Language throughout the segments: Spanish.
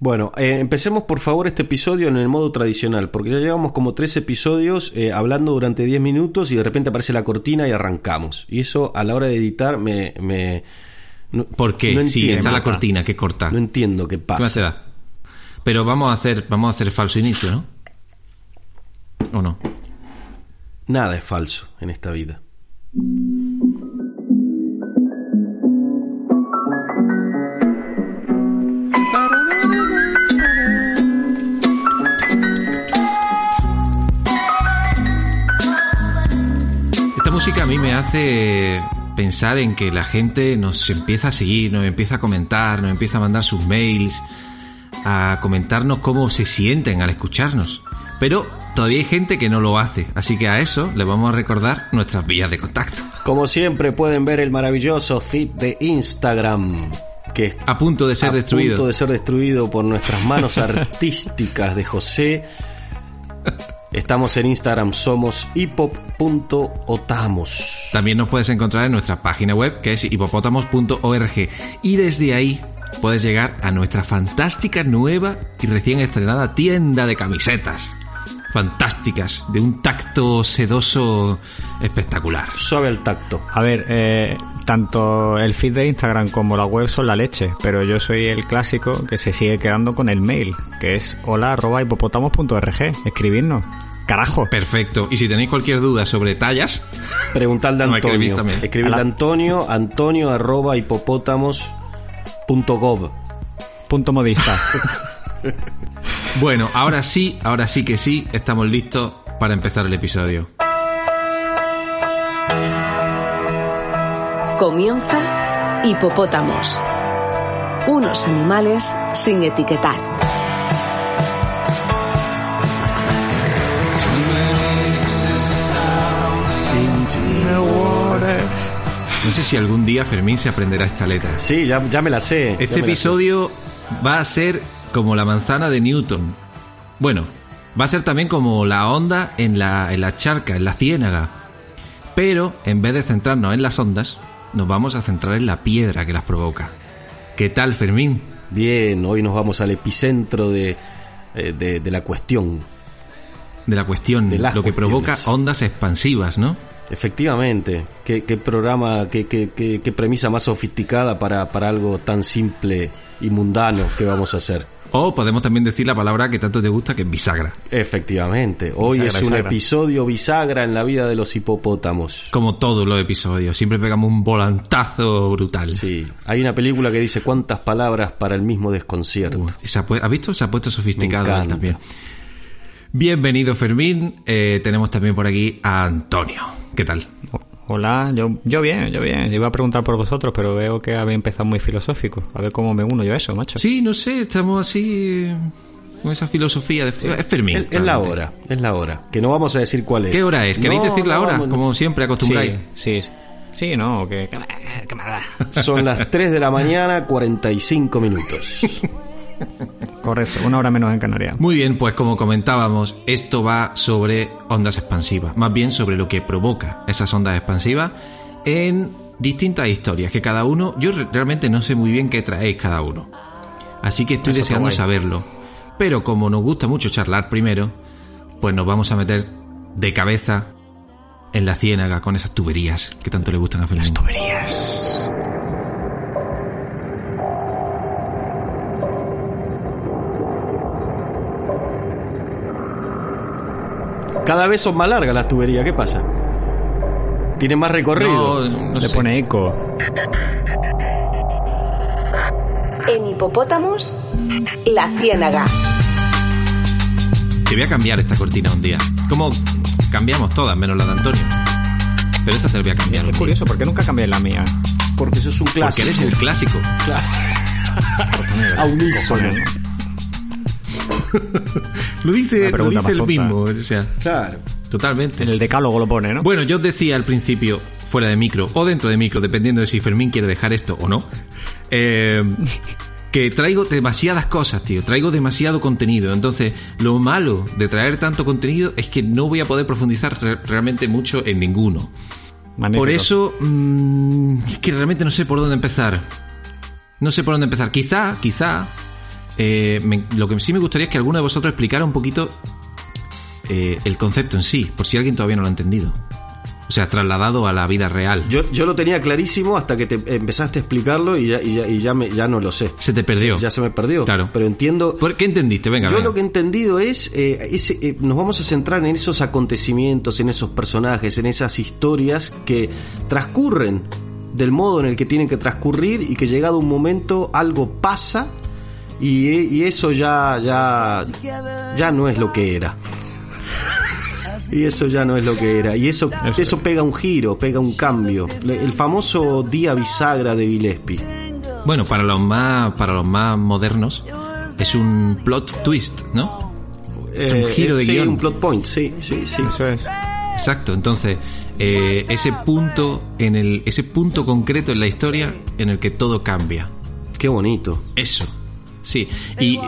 Bueno, eh, empecemos por favor este episodio en el modo tradicional, porque ya llevamos como tres episodios eh, hablando durante 10 minutos y de repente aparece la cortina y arrancamos. Y eso a la hora de editar me... me no, ¿Por qué? No si está la cortina que corta. No entiendo qué pasa. ¿Qué Pero vamos a hacer, vamos a hacer falso inicio, ¿no? ¿O no? Nada es falso en esta vida. Música a mí me hace pensar en que la gente nos empieza a seguir, nos empieza a comentar, nos empieza a mandar sus mails, a comentarnos cómo se sienten al escucharnos. Pero todavía hay gente que no lo hace, así que a eso le vamos a recordar nuestras vías de contacto. Como siempre pueden ver el maravilloso feed de Instagram que a punto de ser destruido. A punto de ser destruido por nuestras manos artísticas de José. Estamos en Instagram, somos hipop.otamos. También nos puedes encontrar en nuestra página web que es hipopotamos.org y desde ahí puedes llegar a nuestra fantástica nueva y recién estrenada tienda de camisetas. Fantásticas, de un tacto sedoso espectacular. Suave el tacto. A ver, eh, tanto el feed de Instagram como la web son la leche, pero yo soy el clásico que se sigue quedando con el mail, que es hola.hipopotamos.org. Escribirnos. Carajo. Perfecto. Y si tenéis cualquier duda sobre tallas, preguntadle a Antonio. Escribidle a Antonio, antonio arroba Punto modista. bueno, ahora sí, ahora sí que sí, estamos listos para empezar el episodio. Comienza Hipopótamos. Unos animales sin etiquetar. No sé si algún día Fermín se aprenderá esta letra. Sí, ya, ya me la sé. Este episodio va a ser como la manzana de Newton. Bueno, va a ser también como la onda en la, en la charca, en la ciénaga. Pero en vez de centrarnos en las ondas, nos vamos a centrar en la piedra que las provoca. ¿Qué tal, Fermín? Bien, hoy nos vamos al epicentro de, eh, de, la cuestión. De la cuestión, de lo que provoca ondas expansivas, ¿no? Efectivamente, qué, qué programa, qué, qué, qué, premisa más sofisticada para, para algo tan simple y mundano que vamos a hacer. O podemos también decir la palabra que tanto te gusta, que es bisagra. Efectivamente. Hoy es un episodio bisagra en la vida de los hipopótamos. Como todos los episodios. Siempre pegamos un volantazo brutal. Sí. Hay una película que dice cuántas palabras para el mismo desconcierto. ¿Has visto? Se ha puesto sofisticado también. Bienvenido Fermín. Eh, tenemos también por aquí a Antonio. ¿Qué tal? Hola, yo, yo bien, yo bien. Yo iba a preguntar por vosotros, pero veo que habéis empezado muy filosófico. A ver cómo me uno yo a eso, macho. Sí, no sé, estamos así con esa filosofía de es Fermín. Es, la hora, es la hora. Que no vamos a decir cuál es. ¿Qué hora es? ¿Queréis decir la hora? como siempre acostumbráis. Sí, sí. Sí, no, que, Son las 3 de la mañana, 45 minutos. Correcto, una hora menos en Canarias. Muy bien, pues como comentábamos, esto va sobre ondas expansivas, más bien sobre lo que provoca esas ondas expansivas en distintas historias, que cada uno, yo realmente no sé muy bien qué traéis cada uno. Así que estoy deseando saberlo. Pero como nos gusta mucho charlar primero, pues nos vamos a meter de cabeza en la ciénaga con esas tuberías que tanto le gustan a Felipe. Las tuberías. Cada vez son más largas las tuberías, ¿qué pasa? Tiene más recorrido. No, Le pone eco. En hipopótamos, la ciénaga. Te voy a cambiar esta cortina un día. Como cambiamos todas, menos la de Antonio. Pero esta te la voy a cambiar. Es curioso, ¿por qué nunca cambié la mía? Porque eso es un clásico. Porque eres el clásico. Claro. A unísono. lo dice, lo dice el mismo. O sea, Claro. totalmente. En el decálogo lo pone, ¿no? Bueno, yo os decía al principio, fuera de micro o dentro de micro, dependiendo de si Fermín quiere dejar esto o no, eh, que traigo demasiadas cosas, tío. Traigo demasiado contenido. Entonces, lo malo de traer tanto contenido es que no voy a poder profundizar re- realmente mucho en ninguno. Magnífico. Por eso, mm, es que realmente no sé por dónde empezar. No sé por dónde empezar. Quizá, quizá, eh, me- lo que sí me gustaría es que alguno de vosotros explicara un poquito eh, el concepto en sí, por si alguien todavía no lo ha entendido. O sea, trasladado a la vida real. Yo, yo lo tenía clarísimo hasta que te empezaste a explicarlo y ya, y ya, y ya, me- ya no lo sé. Se te perdió. Ya se me perdió. Claro. Pero entiendo. ¿Por qué entendiste? Venga, Yo venga. lo que he entendido es, eh, ese, eh, nos vamos a centrar en esos acontecimientos, en esos personajes, en esas historias que transcurren del modo en el que tienen que transcurrir y que llegado un momento algo pasa y, y eso ya, ya, ya no es lo que era. Y eso ya no es lo que era. Y eso, Eso eso pega un giro, pega un cambio. Le- El famoso día bisagra de Gillespie. Bueno, para los más, para los más modernos, es un plot twist, ¿no? Eh, giro de sí, guion. un plot point, sí, sí, sí. Eso es. Exacto, entonces eh, ese punto en el ese punto concreto en la historia en el que todo cambia. Qué bonito. Eso. Sí, y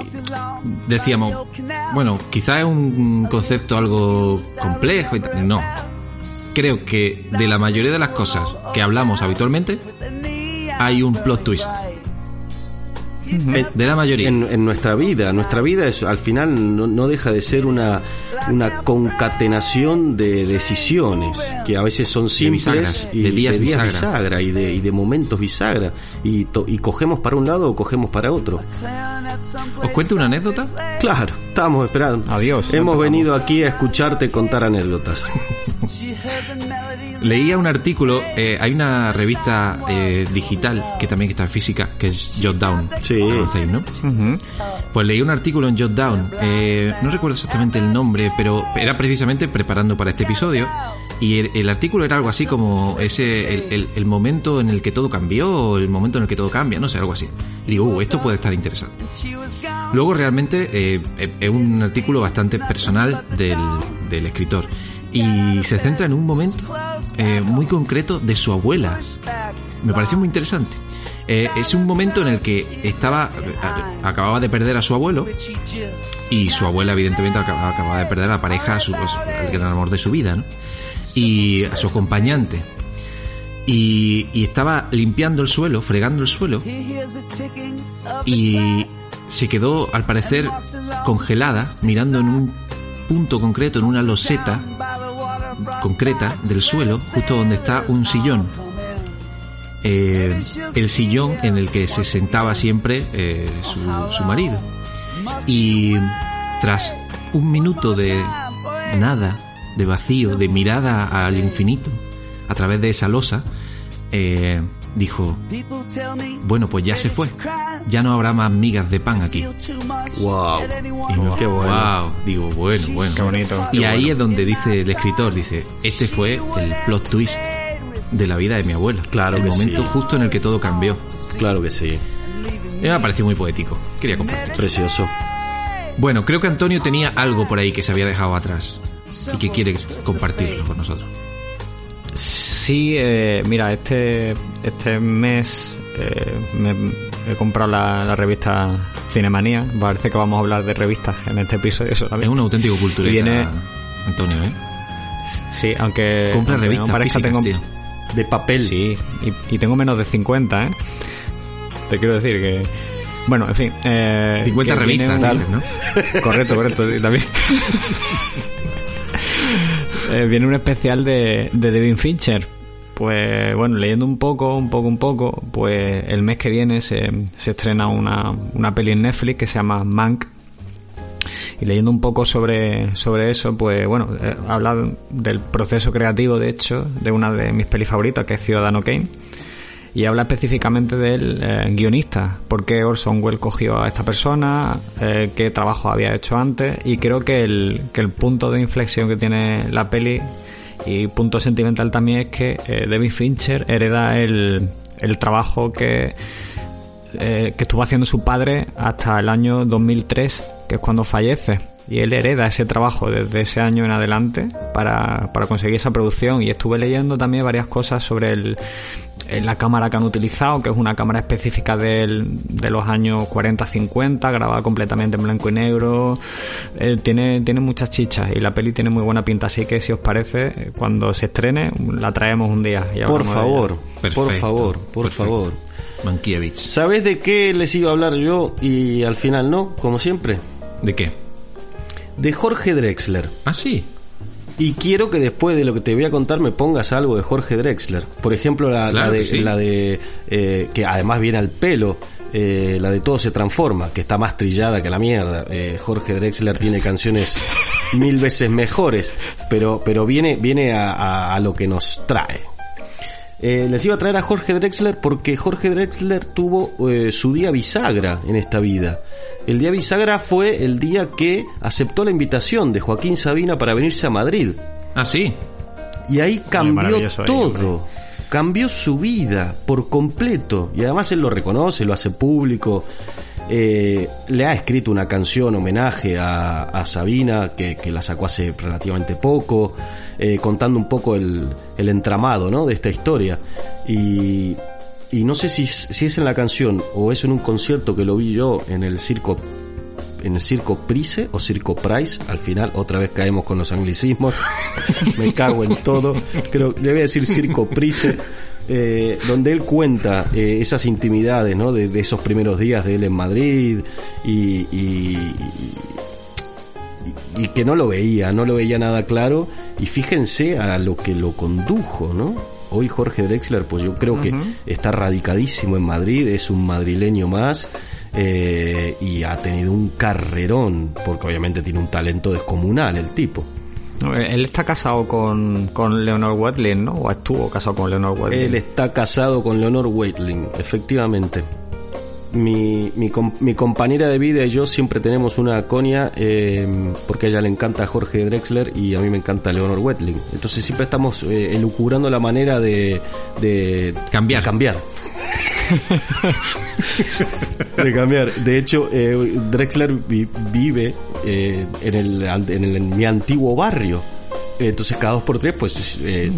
decíamos, bueno, quizá es un concepto algo complejo y tal. No. Creo que de la mayoría de las cosas que hablamos habitualmente hay un plot twist. En, De la mayoría. en- en nuestra vida, nuestra vida es al final no, no deja de ser una, una concatenación de decisiones que a veces son simples bisagras, y de días bisagra. bisagra y de, y de momentos bisagra y, to- y cogemos para un lado o cogemos para otro. ¿Os cuento una anécdota? Claro, estábamos esperando. Adiós, Hemos empezamos. venido aquí a escucharte contar anécdotas. Leía un artículo, eh, hay una revista eh, digital que también está física, que es Jotdown. Sí. ¿Conocéis, no? Ujú. Pues leí un artículo en Jotdown, eh, no recuerdo exactamente el nombre, pero era precisamente preparando para este episodio. Y el, artículo era algo así como ese el, momento en el que todo cambió, o el momento en el que todo cambia, no sé, algo así. Y digo, uh, esto puede estar interesante. Luego realmente eh, es un artículo bastante personal del, del escritor y se centra en un momento eh, muy concreto de su abuela. Me pareció muy interesante. Eh, es un momento en el que estaba acababa de perder a su abuelo y su abuela evidentemente acaba- acababa de perder a la pareja, a su, al gran amor de su vida, ¿no? Y a su acompañante. Y, y estaba limpiando el suelo, fregando el suelo y se quedó al parecer congelada mirando en un punto concreto, en una loseta concreta del suelo, justo donde está un sillón. Eh, el sillón en el que se sentaba siempre eh, su, su marido. Y tras un minuto de nada, de vacío, de mirada al infinito, a través de esa losa, eh, dijo, bueno, pues ya se fue. Ya no habrá más migas de pan aquí. Wow. Y Qué bueno. Wow, digo, bueno, bueno. Qué bonito. Y Qué ahí bueno. es donde dice el escritor, dice, este fue el plot twist de la vida de mi abuela. Claro El que momento sí. justo en el que todo cambió. Claro que sí. Y me ha parecido muy poético. Quería compartir. Precioso. Bueno, creo que Antonio tenía algo por ahí que se había dejado atrás y que quiere compartirlo con nosotros. Sí, eh, mira, este, este mes eh, me- he comprado la, la revista Cinemanía. Parece que vamos a hablar de revistas en este episodio Es solamente. un auténtico culturista, Viene- Antonio, ¿eh? Sí, aunque. Compra aunque revistas no parezca, físicas, tengo, tío. De papel. Sí, y, y tengo menos de 50, ¿eh? Te quiero decir que... Bueno, en fin. Eh, 50 que viene revistas, un- ¿no? Correcto, correcto, sí, también. Eh, viene un especial de, de David Fincher. Pues bueno, leyendo un poco, un poco, un poco, pues el mes que viene se, se estrena una, una peli en Netflix que se llama Mank. Y leyendo un poco sobre, sobre eso, pues bueno, eh, del proceso creativo, de hecho, de una de mis pelis favoritas, que es Ciudadano Kane. Y habla específicamente del eh, guionista, por qué Orson Welles cogió a esta persona, eh, qué trabajo había hecho antes, y creo que el, que el punto de inflexión que tiene la peli y punto sentimental también es que eh, David Fincher hereda el, el trabajo que eh, que estuvo haciendo su padre hasta el año 2003, que es cuando fallece. Y él hereda ese trabajo desde ese año en adelante para, para conseguir esa producción. Y estuve leyendo también varias cosas sobre el, la cámara que han utilizado, que es una cámara específica del, de los años 40-50, grabada completamente en blanco y negro. Eh, tiene, tiene muchas chichas y la peli tiene muy buena pinta, así que si os parece, cuando se estrene, la traemos un día. y Por favor, por favor, por perfecto. favor. Mankiewicz. ¿Sabes de qué les iba a hablar yo y al final no? Como siempre. ¿De qué? De Jorge Drexler. Ah, sí. Y quiero que después de lo que te voy a contar me pongas algo de Jorge Drexler. Por ejemplo, la, Claro la de, que sí. la de eh, que además viene al pelo, eh, la de Todo se transforma, que está más trillada que la mierda. Eh, Jorge Drexler tiene canciones mil veces mejores, pero, pero viene, viene a, a- a lo que nos trae. Eh, les iba a traer a Jorge Drexler porque Jorge Drexler tuvo eh, su día bisagra en esta vida. El día bisagra fue el día que aceptó la invitación de Joaquín Sabina para venirse a Madrid. Ah, sí. Y ahí cambió ahí, todo. Cambió su vida por completo. Y además él lo reconoce, lo hace público. Eh, le ha escrito una canción homenaje a, Sabina que, la sacó hace relativamente poco, eh, contando un poco el, entramado de esta historia. Y, y no sé si, si es en la canción o es en un concierto que lo vi yo en el circo en el circo Price o circo Price, al final otra vez caemos con los anglicismos, me cago en todo, creo, le voy a decir circo Price, eh, donde él cuenta eh, esas intimidades, ¿no? De, de esos primeros días de él en Madrid y, y, y- y que no lo veía, no lo veía nada claro y fíjense a lo que lo condujo, ¿no? Hoy Jorge Drexler, pues yo creo que está radicadísimo en Madrid, es un madrileño más eh, y ha tenido un carrerón, porque obviamente tiene un talento descomunal el tipo. Él está casado con, con Leonor Watling, ¿no? O estuvo casado con Leonor Watling. Él está casado con Leonor Waitling, efectivamente. Mi, mi, com- mi compañera de vida y yo siempre tenemos una conia eh, porque a ella le encanta Jorge Drexler y a mí me encanta Leonor Waitling. Entonces siempre estamos eh, elucubrando la manera de, de Cambiar. de cambiar. De cambiar. De hecho, eh, Drexler vi- vive eh, en, el, en, el- en mi antiguo barrio. Entonces cada dos por tres, pues eh,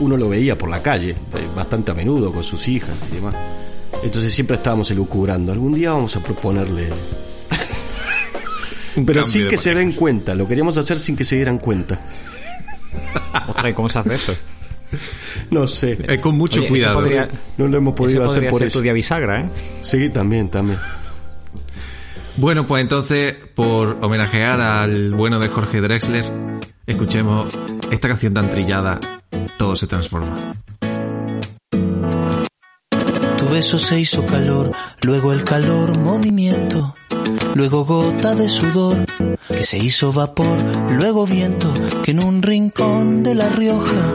uno lo veía por la calle, eh, bastante a menudo con sus hijas y demás. Entonces siempre estábamos elucubrando. Algún día vamos a proponerle... Pero sin que se den cuenta, lo queríamos hacer sin que se dieran cuenta. Ostras, ¿y cómo se hace eso? No sé. Eh, con mucho Oye, cuidado. podría- No lo hemos podido hacer por ser eso. tu día bisagra, ¿eh? Sí, también, también. Bueno, pues entonces, por homenajear al bueno de Jorge Drexler, escuchemos esta canción tan trillada, Todo se transforma. Tu beso se hizo calor, luego el calor movimiento, luego gota de sudor que se hizo vapor, luego viento que en un rincón de La Rioja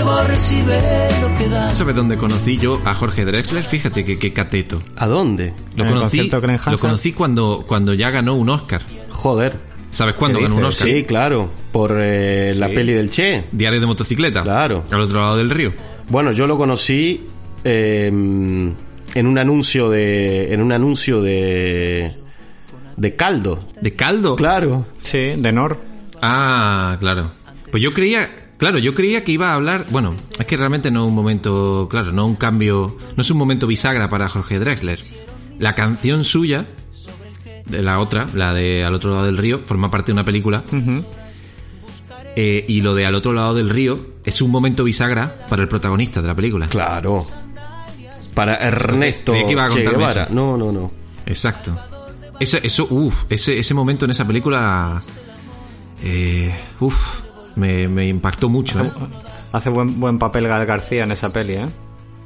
y luego recibe lo que da. ¿Sabes dónde conocí yo a Jorge Drexler? Fíjate que qué cateto. ¿A dónde? Lo conocí, lo conocí cuando, cuando ya ganó un Oscar. Joder. ¿Sabes cuándo ¿Qué ganó un? Oscar? Sí, claro. Por eh, la Sí. peli del Che. Diario de motocicleta. Claro. Al otro lado del río. Bueno, yo lo conocí eh, en un anuncio de. En un anuncio de. De caldo. ¿De caldo? Claro. Sí, de Nor. Ah, claro. Pues yo creía, claro, yo creía que iba a hablar, bueno, es que realmente no es un momento, claro, no un cambio, no es un momento bisagra para Jorge Drexler. La canción suya, de la otra, la de Al otro lado del río, forma parte de una película. Eh, y lo de Al otro lado del río es un momento bisagra para el protagonista de la película. Claro. Para Ernesto que iba a Che Guevara. eso. No, no, no. Exacto. Ese, eso, uff, ese, ese momento en esa película, eh, uff, me, me impactó mucho. ¿eh? Hace buen, buen papel Gal García en esa peli, ¿eh?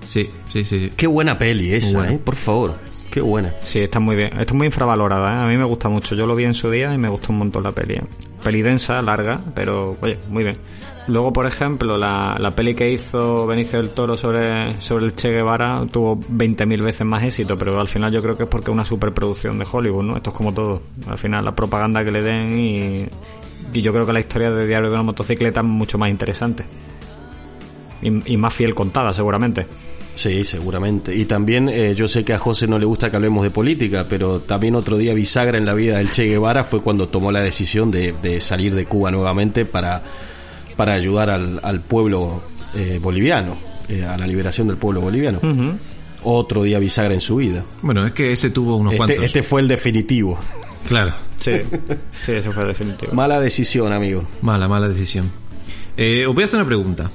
Sí, sí, sí. Qué buena peli esa, buena. ¿eh? Por favor. Qué buena. Sí, está muy bien. Está muy infravalorada, ¿eh? A mí me gusta mucho. Yo lo vi en su día y me gustó un montón la peli. ¿eh? Peli densa, larga, pero oye, muy bien. Luego, por ejemplo, la, la peli que hizo Benicio del Toro sobre, sobre el Che Guevara tuvo 20.000 veces más éxito, pero al final yo creo que es porque es una superproducción de Hollywood, ¿no? Esto es como todo. Al final la propaganda que le den y, y yo creo que la historia de Diario de una motocicleta es mucho más interesante. Y, y más fiel contada, seguramente. Sí, seguramente. Y también eh, yo sé que a José no le gusta que hablemos de política, pero también otro día bisagra en la vida del Che Guevara fue cuando tomó la decisión de, de salir de Cuba nuevamente para, para ayudar al, al pueblo eh, boliviano, eh, a la liberación del pueblo boliviano. Ujú. Otro día bisagra en su vida. Bueno, es que ese tuvo unos cuantos. Este, este fue el definitivo. Claro. Sí, sí, eso fue definitivo. Mala decisión, amigo. Mala, mala decisión. Eh, os voy a hacer una pregunta.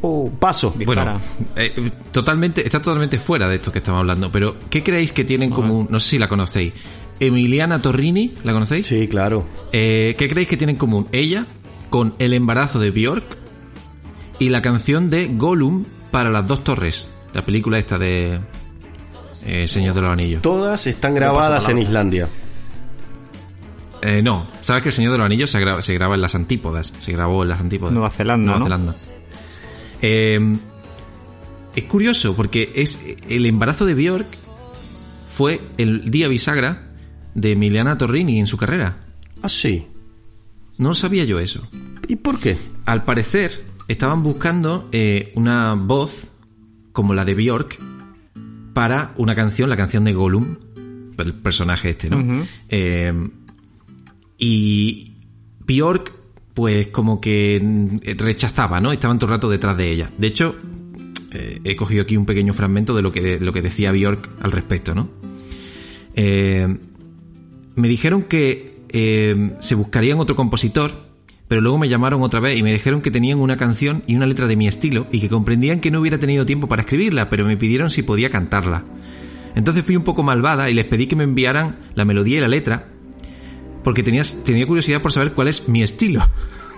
Oh, paso. Dispara. Bueno, eh, totalmente, está totalmente fuera de esto que estamos hablando, pero ¿qué creéis que tienen en común? No sé si la conocéis. Emiliana Torrini, ¿la conocéis? Sí, claro. Eh, ¿Qué creéis que tiene en común ella con el embarazo de Bjork y la canción de Gollum para las dos torres? La película esta de eh, Señor de los Anillos. Todas están grabadas en. Islandia. Eh, no, sabes que el Señor de los Anillos se graba, se graba en las antípodas. Se grabó en las antípodas. Nueva Zelanda, Nueva ¿no? Zelanda. Eh, es curioso porque es el embarazo de Bjork fue el día bisagra de Emiliana Torrini en su carrera. Ah, sí. No sabía yo eso. ¿Y por qué? Al parecer estaban buscando eh, una voz como la de Bjork para una canción, la canción de Gollum, el personaje este, ¿no? Eh, y Bjork, pues como que rechazaba, ¿no? Estaban todo el rato detrás de ella. De hecho, eh, he cogido aquí un pequeño fragmento de lo que, de lo que decía Bjork al respecto, ¿no? Eh, me dijeron que se buscarían otro compositor, pero luego me llamaron otra vez y me dijeron que tenían una canción y una letra de mi estilo y que comprendían que no hubiera tenido tiempo para escribirla, pero me pidieron si podía cantarla. Entonces fui un poco malvada y les pedí que me enviaran la melodía y la letra, porque tenías, tenía curiosidad por saber cuál es mi estilo.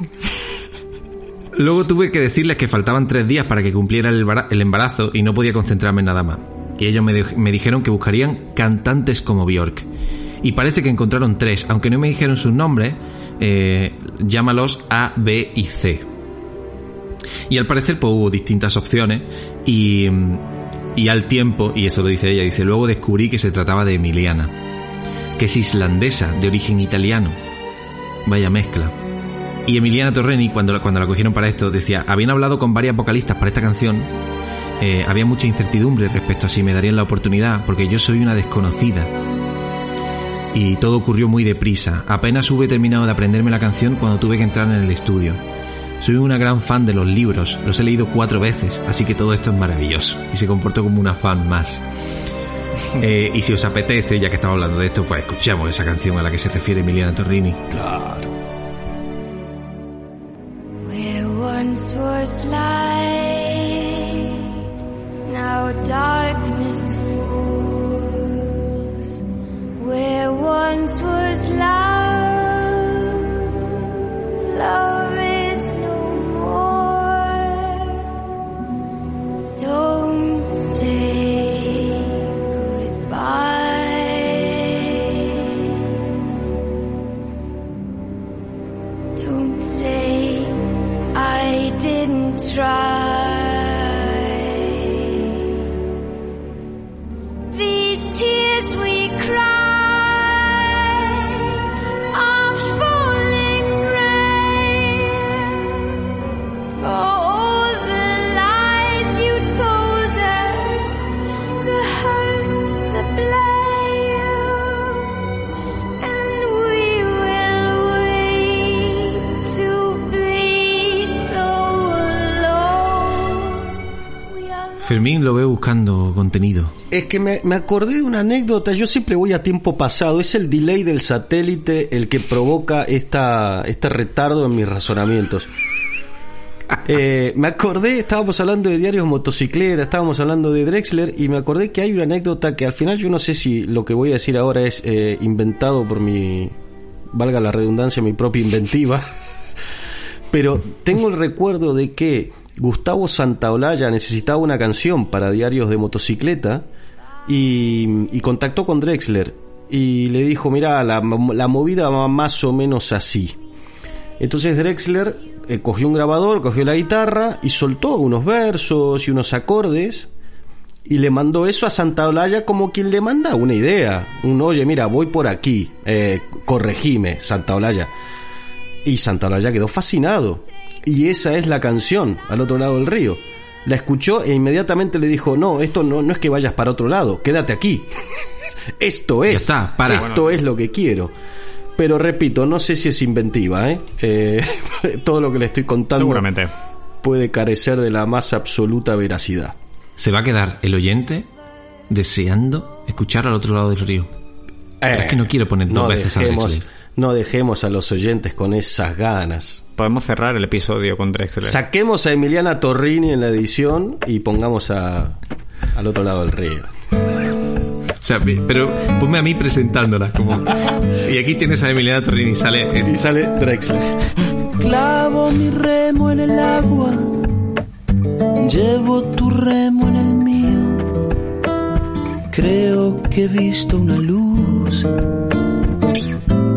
Luego tuve que decirles que faltaban tres días para que cumpliera el embara- el embarazo y no podía concentrarme en nada más. Y ellos me, me dijeron que buscarían cantantes como Bjork. Y parece que encontraron tres, aunque no me dijeron sus nombres, eh, llámalos A, B y C. Y al parecer pues, hubo distintas opciones y, y al tiempo, y eso lo dice ella, dice, luego descubrí que se trataba de Emiliana, que es islandesa, de origen italiano. Vaya mezcla. Y Emiliana Torreni, cuando, cuando la cogieron para esto, decía, habían hablado con varias vocalistas para esta canción, eh, había mucha incertidumbre respecto a si me darían la oportunidad, porque yo soy una desconocida. Y todo ocurrió muy deprisa. Apenas hube terminado de aprenderme la canción cuando tuve que entrar en el estudio. Soy una gran fan de los libros, los he leído cuatro veces, así que todo esto es maravilloso. Y se comportó como una fan más. Eh, y si os apetece, ya que estamos hablando de esto, pues escuchamos esa canción a la que se refiere Emiliana Torrini. Claro. Where once was light, now darkness once was love, love Fermín lo veo buscando contenido. Es que me, me acordé de una anécdota, yo siempre voy a tiempo pasado, es el delay del satélite el que provoca esta, este retardo en mis razonamientos. Eh, me acordé, estábamos hablando de diarios motocicleta, estábamos hablando de Drexler y me acordé que hay una anécdota que al final yo no sé si lo que voy a decir ahora es eh, inventado por mi, valga la redundancia, mi propia inventiva. Pero tengo el recuerdo de que Gustavo Santaolalla necesitaba una canción para diarios de motocicleta y, contactó con Drexler y le dijo, mira, la, la movida va más o menos así. Entonces Drexler eh, cogió un grabador, cogió la guitarra y soltó unos versos y unos acordes y le mandó eso a Santaolalla como quien le manda una idea. Un, oye, mira, voy por aquí, eh, corregime, Santaolalla. Y Santaolalla quedó fascinado. Y esa es la canción, al otro lado del río. La escuchó e inmediatamente le dijo, no, esto no, no es que vayas para otro lado, quédate aquí. esto es, está, para. esto es lo que quiero. Pero repito, no sé si es inventiva, ¿eh? Eh, todo lo que le estoy contando Seguramente. puede carecer de la más absoluta veracidad. Se va a quedar el oyente deseando escuchar al otro lado del río. Pero es que no quiero poner dos veces a Eh, Drexler. No dejemos a los oyentes con esas ganas. Podemos cerrar el episodio con Drexler. Saquemos a Emiliana Torrini en la edición y pongamos a, al otro lado del río. O sea, pe- pero ponme a mí presentándola. Como... Y aquí tienes a Emiliana Torrini, sale... Y sale Drexler. Clavo mi remo en el agua, llevo tu remo en el mío. Creo que he visto una luz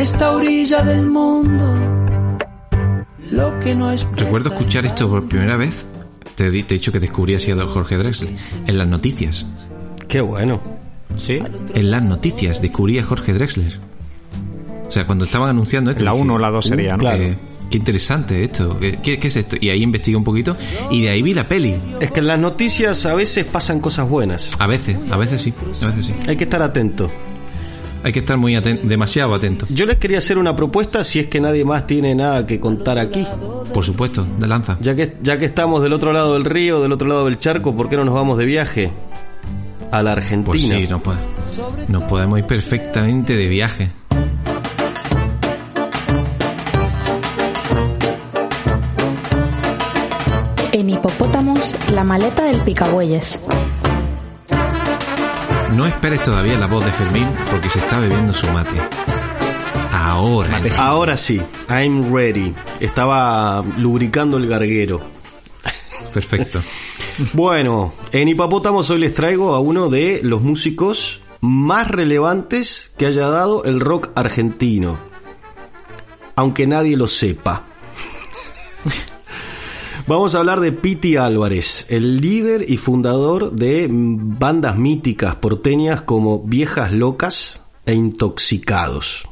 esta orilla del mundo, lo que no es Recuerdo escuchar esto por primera vez. Te he dicho que descubrí así a don Jorge Drexler. En las noticias. Qué bueno. ¿Sí? En las noticias descubrí a Jorge Drexler. O sea, cuando estaban anunciando esto... La dije, 1 o la 2 sería, ¿no? claro. eh, qué interesante esto. ¿Qué, qué es esto? Y ahí investigué un poquito y de ahí vi la peli. Es que en las noticias a veces pasan cosas buenas. A veces, a veces sí, a veces sí. Hay que estar atento. Hay que estar muy aten- demasiado atento. Yo les quería hacer una propuesta si es que nadie más tiene nada que contar aquí. Por supuesto, de lanza. Ya que, ya que estamos del otro lado del río, del otro lado del charco, ¿por qué no nos vamos de viaje? A la Argentina. Pues sí, nos, nos podemos ir perfectamente de viaje. En Hipopótamos, la maleta del picabueyes. No esperes todavía la voz de Fermín porque se está bebiendo su mate. Ahora. Ahora sí, I'm ready. Estaba lubricando el garguero. Perfecto. Bueno, en Hipopótamos hoy les traigo a uno de los músicos más relevantes que haya dado el rock argentino. Aunque nadie lo sepa. Vamos a hablar de Piti Álvarez, el líder y fundador de bandas míticas porteñas como Viejas Locas e Intoxicados.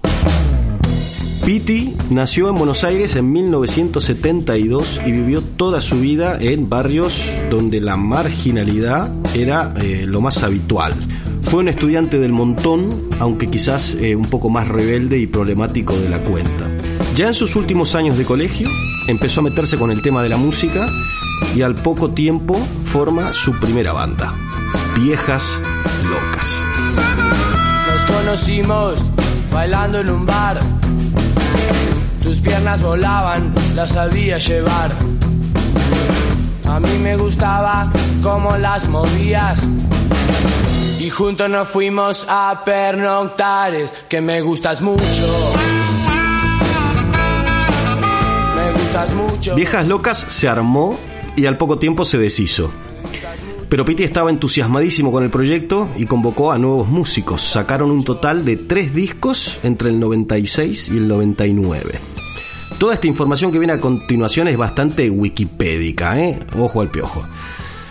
Piti nació en Buenos Aires en 1972 y vivió toda su vida en barrios donde la marginalidad era eh, lo más habitual. Fue un estudiante del montón, aunque quizás eh, un poco más rebelde y problemático de la cuenta. Ya en sus últimos años de colegio empezó a meterse con el tema de la música y al poco tiempo forma su primera banda, Viejas Locas. Nos conocimos bailando en un bar. Tus piernas volaban, las sabía llevar. A mí me gustaba cómo las movías. Y juntos nos fuimos a pernoctares, que me gustas mucho. Viejas Locas se armó y al poco tiempo se deshizo. Pero Piti estaba entusiasmadísimo con el proyecto y convocó a nuevos músicos. Sacaron un total de tres discos entre el 96 y el 99. Toda esta información que viene a continuación es bastante wikipédica, ¿eh? Ojo al piojo.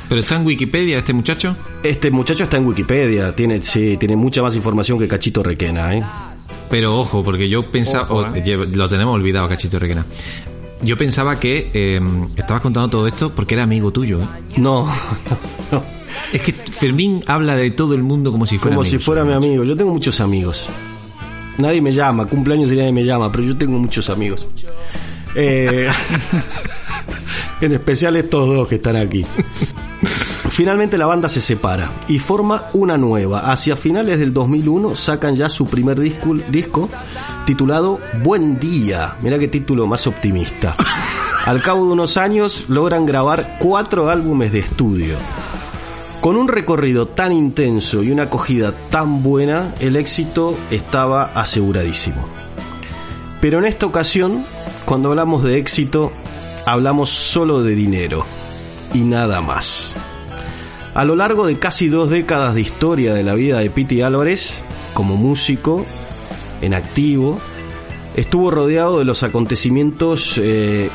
¿Pero está en Wikipedia este muchacho? Este muchacho está en Wikipedia, tiene, sí, tiene mucha más información que Cachito Requena, ¿eh? Pero ojo, porque yo pensaba... Ojo, eh. Lo tenemos olvidado, Cachito Requena. Yo pensaba que eh, estabas contando todo esto porque era amigo tuyo. ¿eh? No, Es que Fermín habla de todo el mundo como si fuera como amigo si fuera mi amigo. Yo tengo muchos amigos. Nadie me llama, cumpleaños y nadie me llama, pero yo tengo muchos amigos. Eh, en especial estos dos que están aquí. Finalmente la banda se separa y forma una nueva. Hacia finales del 2001 sacan ya su primer disco, disco titulado Buen Día. Mira qué título más optimista. Al cabo de unos años logran grabar cuatro álbumes de estudio. Con un recorrido tan intenso y una acogida tan buena, el éxito estaba aseguradísimo. Pero en esta ocasión, cuando hablamos de éxito, hablamos solo de dinero y nada más. A lo largo de casi dos décadas de historia de la vida de Piti Álvarez, como músico, en activo, estuvo rodeado de los acontecimientos eh,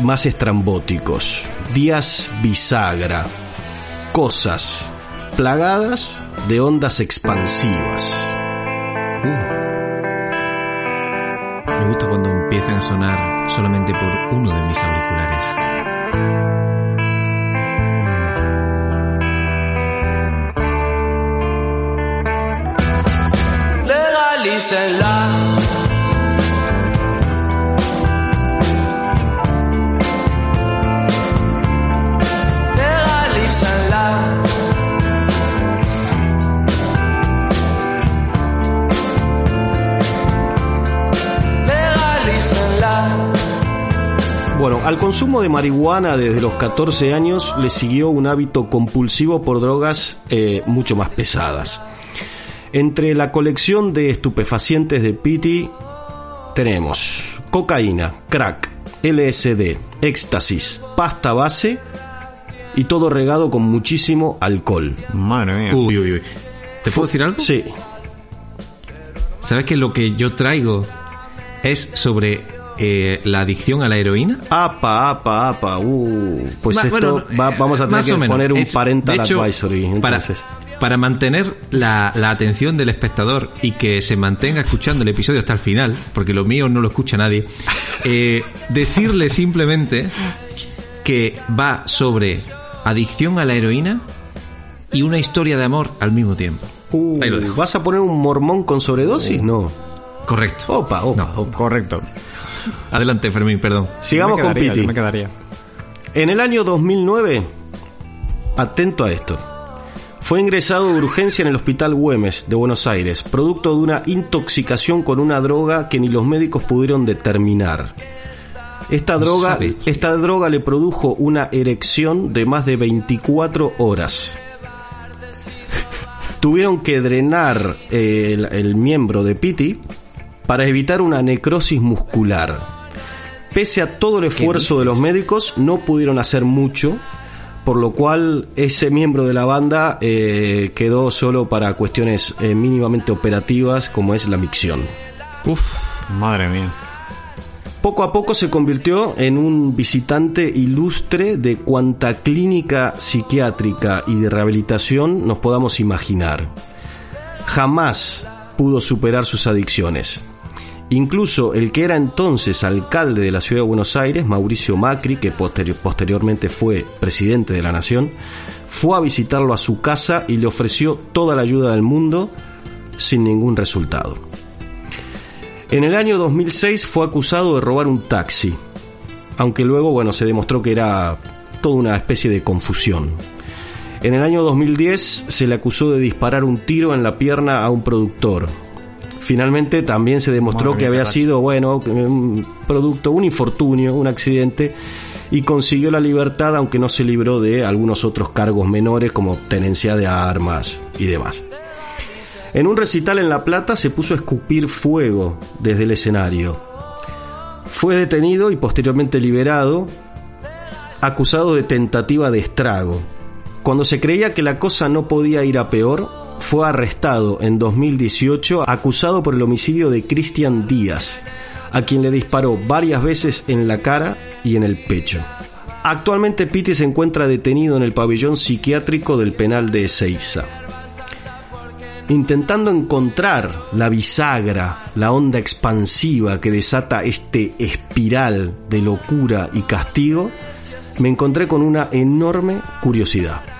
más estrambóticos, días bisagra, cosas plagadas de ondas expansivas. Me gusta cuando empiezan a sonar solamente por uno de mis auriculares. Bueno, al consumo de marihuana desde los 14 años le siguió un hábito compulsivo por drogas eh, mucho más pesadas. Entre la colección de estupefacientes de Piti tenemos cocaína, crack, LSD, éxtasis, pasta base y todo regado con muchísimo alcohol. Madre mía. Uy, uy, uy. ¿Te puedo decir algo? Sí, ¿Sabes que lo que yo traigo es sobre eh, la adicción a la heroína? apa, apa, apa, uh, pues Ma- esto bueno, va- eh, vamos a tener más que poner un Es- parental hecho, advisory. Entonces. para mantener la, la atención del espectador y que se mantenga escuchando el episodio hasta el final, porque lo mío no lo escucha nadie, eh, decirle simplemente que va sobre adicción a la heroína y una historia de amor al mismo tiempo. Uh, Ahí lo dejo. ¿Vas a poner un mormón con sobredosis? No. Correcto. Opa, opa, No. opa. Correcto. Adelante, Fermín, perdón. Sigamos Yo me con Piti. yo me quedaría. En el año 2009, atento a esto, fue ingresado de urgencia en el Hospital Güemes de Buenos Aires, producto de una intoxicación con una droga que ni los médicos pudieron determinar. Esta droga, esta droga le produjo una erección de más de 24 horas. Tuvieron que drenar eh, el, el miembro de Piti para evitar una necrosis muscular. Pese a todo el esfuerzo de los médicos, no pudieron hacer mucho, por lo cual ese miembro de la banda eh, quedó solo para cuestiones eh, mínimamente operativas como es la micción. Uf, madre mía. Poco a poco se convirtió en un visitante ilustre de cuanta clínica psiquiátrica y de rehabilitación nos podamos imaginar. Jamás pudo superar sus adicciones. Incluso el que era entonces alcalde de la ciudad de Buenos Aires, Mauricio Macri, que posteri- posteriormente fue presidente de la nación, fue a visitarlo a su casa y le ofreció toda la ayuda del mundo sin ningún resultado. En el año 2006 fue acusado de robar un taxi, aunque luego, bueno, se demostró que era toda una especie de confusión. En el año 2010 se le acusó de disparar un tiro en la pierna a un productor. Finalmente también se demostró que había sido, bueno, un producto, un infortunio, un accidente, y consiguió la libertad, aunque no se libró de algunos otros cargos menores como tenencia de armas y demás. En un recital en La Plata se puso a escupir fuego desde el escenario. Fue detenido y posteriormente liberado, acusado de tentativa de estrago. Cuando se creía que la cosa no podía ir a peor, fue arrestado en 2018 acusado por el homicidio de Cristian Díaz, a quien le disparó varias veces en la cara y en el pecho. Actualmente Pitti se encuentra detenido en el pabellón psiquiátrico del penal de Ezeiza. Intentando encontrar la bisagra, la onda expansiva que desata este espiral de locura y castigo, me encontré con una enorme curiosidad.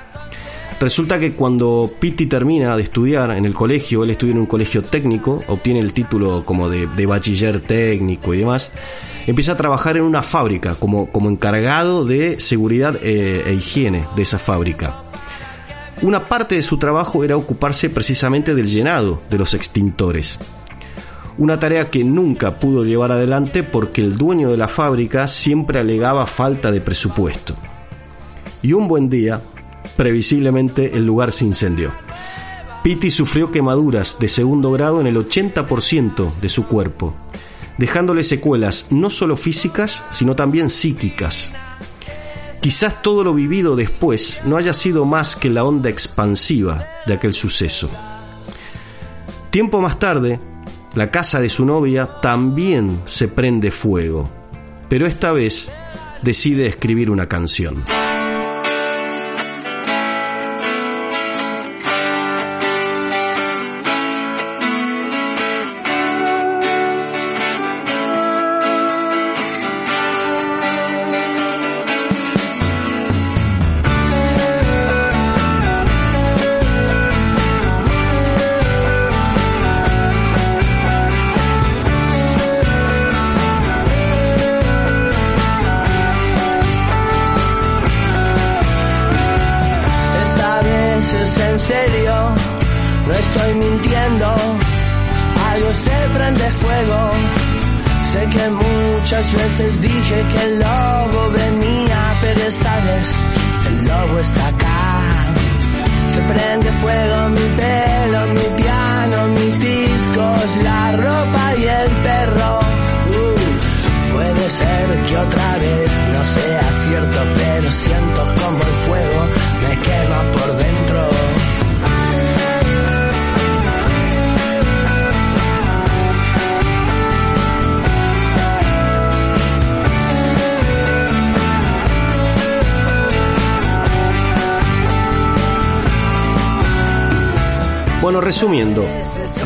Resulta que cuando Pitti termina de estudiar en el colegio, él estudia en un colegio técnico, obtiene el título como de, bachiller técnico y demás, empieza a trabajar en una fábrica como, como encargado de seguridad eh, e higiene de esa fábrica. Una parte de su trabajo era ocuparse precisamente del llenado de los extintores. Una tarea que nunca pudo llevar adelante porque el dueño de la fábrica siempre alegaba falta de presupuesto. Y un buen día, previsiblemente, el lugar se incendió. Pitti sufrió quemaduras de segundo grado en el 80% de su cuerpo, dejándole secuelas no solo físicas, sino también psíquicas. Quizás todo lo vivido después no haya sido más que la onda expansiva de aquel suceso. Tiempo más tarde, la casa de su novia también se prende fuego, pero esta vez decide escribir una canción.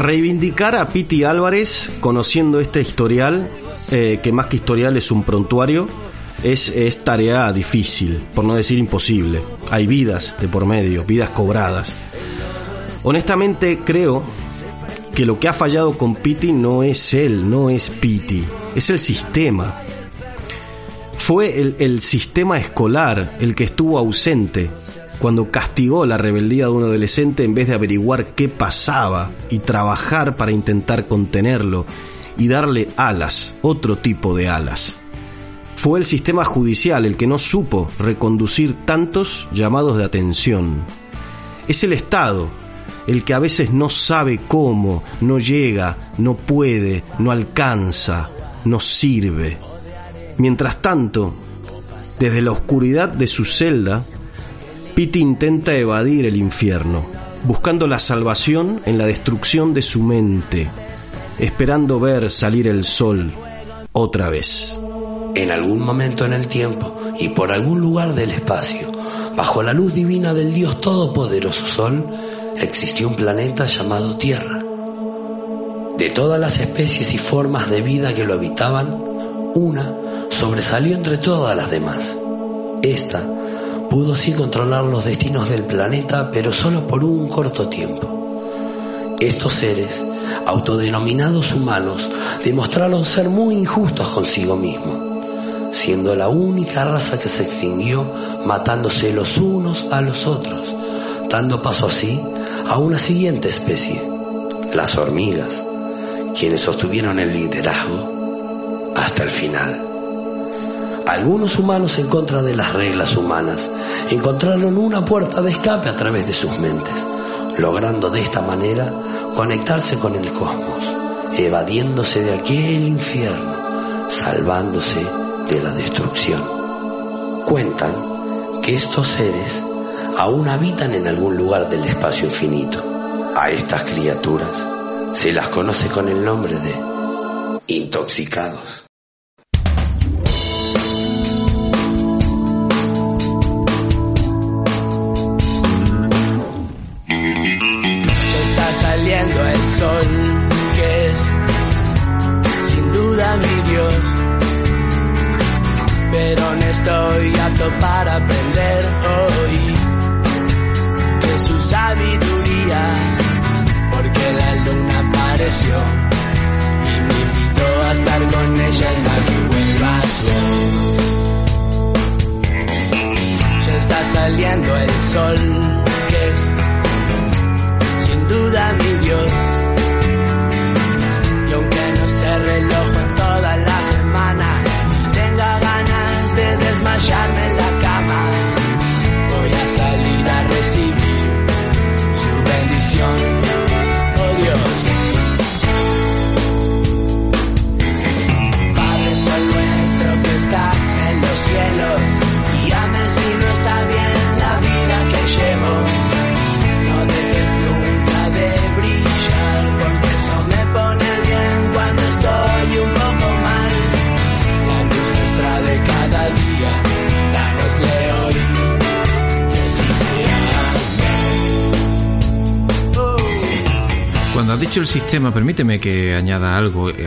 Reivindicar a Piti Álvarez, conociendo este historial, eh, que más que historial es un prontuario, es, tarea difícil, por no decir imposible. Hay vidas de por medio, vidas cobradas. Honestamente creo que lo que ha fallado con Piti no es él, no es Piti, es el sistema. Fue el sistema escolar el que estuvo ausente cuando castigó la rebeldía de un adolescente en vez de averiguar qué pasaba y trabajar para intentar contenerlo y darle alas, otro tipo de alas. Fue el sistema judicial el que no supo reconducir tantos llamados de atención. Es el Estado el que a veces no sabe cómo, no llega, no puede, no alcanza, no sirve. Mientras tanto, desde la oscuridad de su celda, Piti intenta evadir el infierno, buscando la salvación en la destrucción de su mente, esperando ver salir el sol otra vez. En algún momento en el tiempo y por algún lugar del espacio, bajo la luz divina del Dios Todopoderoso Sol, existió un planeta llamado Tierra. De todas las especies y formas de vida que lo habitaban, una sobresalió entre todas las demás. Esta pudo así controlar los destinos del planeta, pero solo por un corto tiempo. Estos seres, autodenominados humanos, demostraron ser muy injustos consigo mismos, siendo la única raza que se extinguió matándose los unos a los otros, dando paso así a una siguiente especie, las hormigas, quienes sostuvieron el liderazgo hasta el final. Algunos humanos en contra de las reglas humanas encontraron una puerta de escape a través de sus mentes, logrando de esta manera conectarse con el cosmos, evadiéndose de aquel infierno, salvándose de la destrucción. Cuentan que estos seres aún habitan en algún lugar del espacio infinito. A estas criaturas se las conoce con el nombre de intoxicados. Saliendo el sol, que es sin duda mi Dios. Pero no estoy apto para aprender hoy de su sabiduría, porque la luna apareció y me invitó a estar con ella en la que vuelvas. Ya está saliendo el sol, duda mi Dios. Dicho el sistema, permíteme que añada algo eh,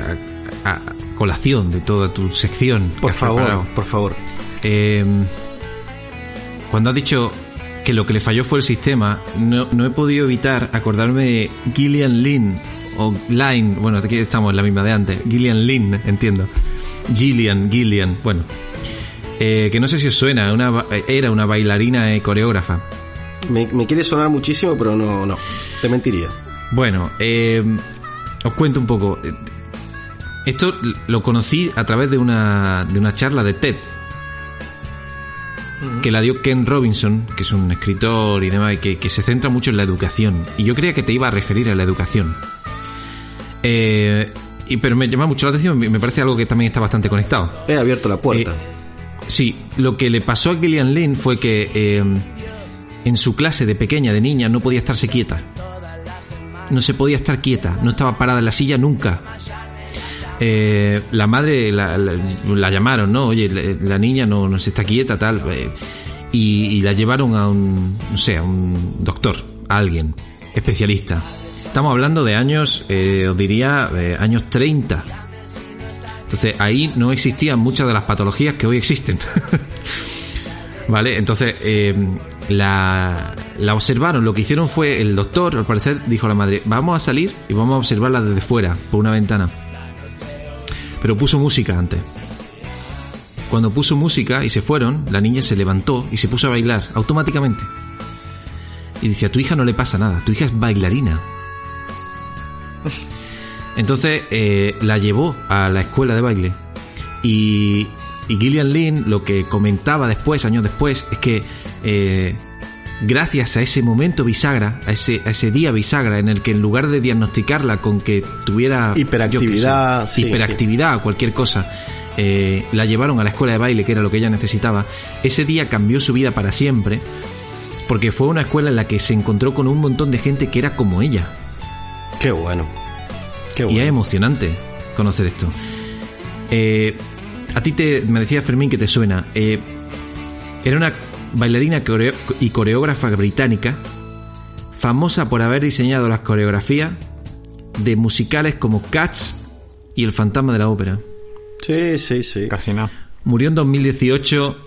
a, a colación de toda tu sección. Por favor, preparado. por favor. Eh, cuando has dicho que lo que le falló fue el sistema, no, no he podido evitar acordarme de Gillian Lynn o Line, bueno, aquí estamos en la misma de antes, Gillian Lynn, entiendo. Gillian, Gillian, bueno. Eh, que no sé si os suena, una, era una bailarina y coreógrafa. Me, me quiere sonar muchísimo, pero no, no. Te mentiría. Bueno, eh, os cuento un poco. Esto lo conocí a través de una, de una charla de TED que la dio Ken Robinson, que es un escritor y demás, y que, que se centra mucho en la educación. Y yo creía que te iba a referir a la educación. Eh, y, pero me llama mucho la atención, me me parece algo que también está bastante conectado. He abierto la puerta. Eh, sí, lo que le pasó a Gillian Lynn fue que eh, en su clase de pequeña, de niña, no podía estarse quieta. No se podía estar quieta, no estaba parada en la silla nunca. Eh, la madre la, la- la llamaron, ¿no? Oye, la, la niña no, no se está quieta, tal. eh, y, la llevaron a un, no sé, a un doctor, a alguien, especialista. Estamos hablando de años, eh, os diría, años 30. Entonces ahí no existían muchas de las patologías que hoy existen. vale, entonces la, la observaron. Lo que hicieron fue el doctor, al parecer, dijo a la madre: Vamos a salir y vamos a observarla desde fuera, por una ventana. Pero puso música antes. Cuando puso música y se fueron, la niña se levantó y se puso a bailar automáticamente. Y dice: A tu hija no le pasa nada, tu hija es bailarina. Entonces eh, la llevó a la escuela de baile. Y, y Gillian Lynn lo que comentaba después, años después, es que eh, gracias a ese momento bisagra, a ese, a ese día bisagra en el que en lugar de diagnosticarla con que tuviera yo Hiperactividad, sí, hiperactividad o cualquier cosa, eh, la llevaron a la escuela de baile, que era lo que ella necesitaba, ese día cambió su vida para siempre, porque fue una escuela en la que se encontró con un montón de gente que era como ella. Qué bueno. Qué Y bueno. es emocionante conocer esto. Eh, a ti te, me decía Fermín que te suena. Eh, era una bailarina y coreógrafa británica, famosa por haber diseñado las coreografías de musicales como Cats y El fantasma de la ópera. Sí, sí, sí. Casi nada. Murió en 2018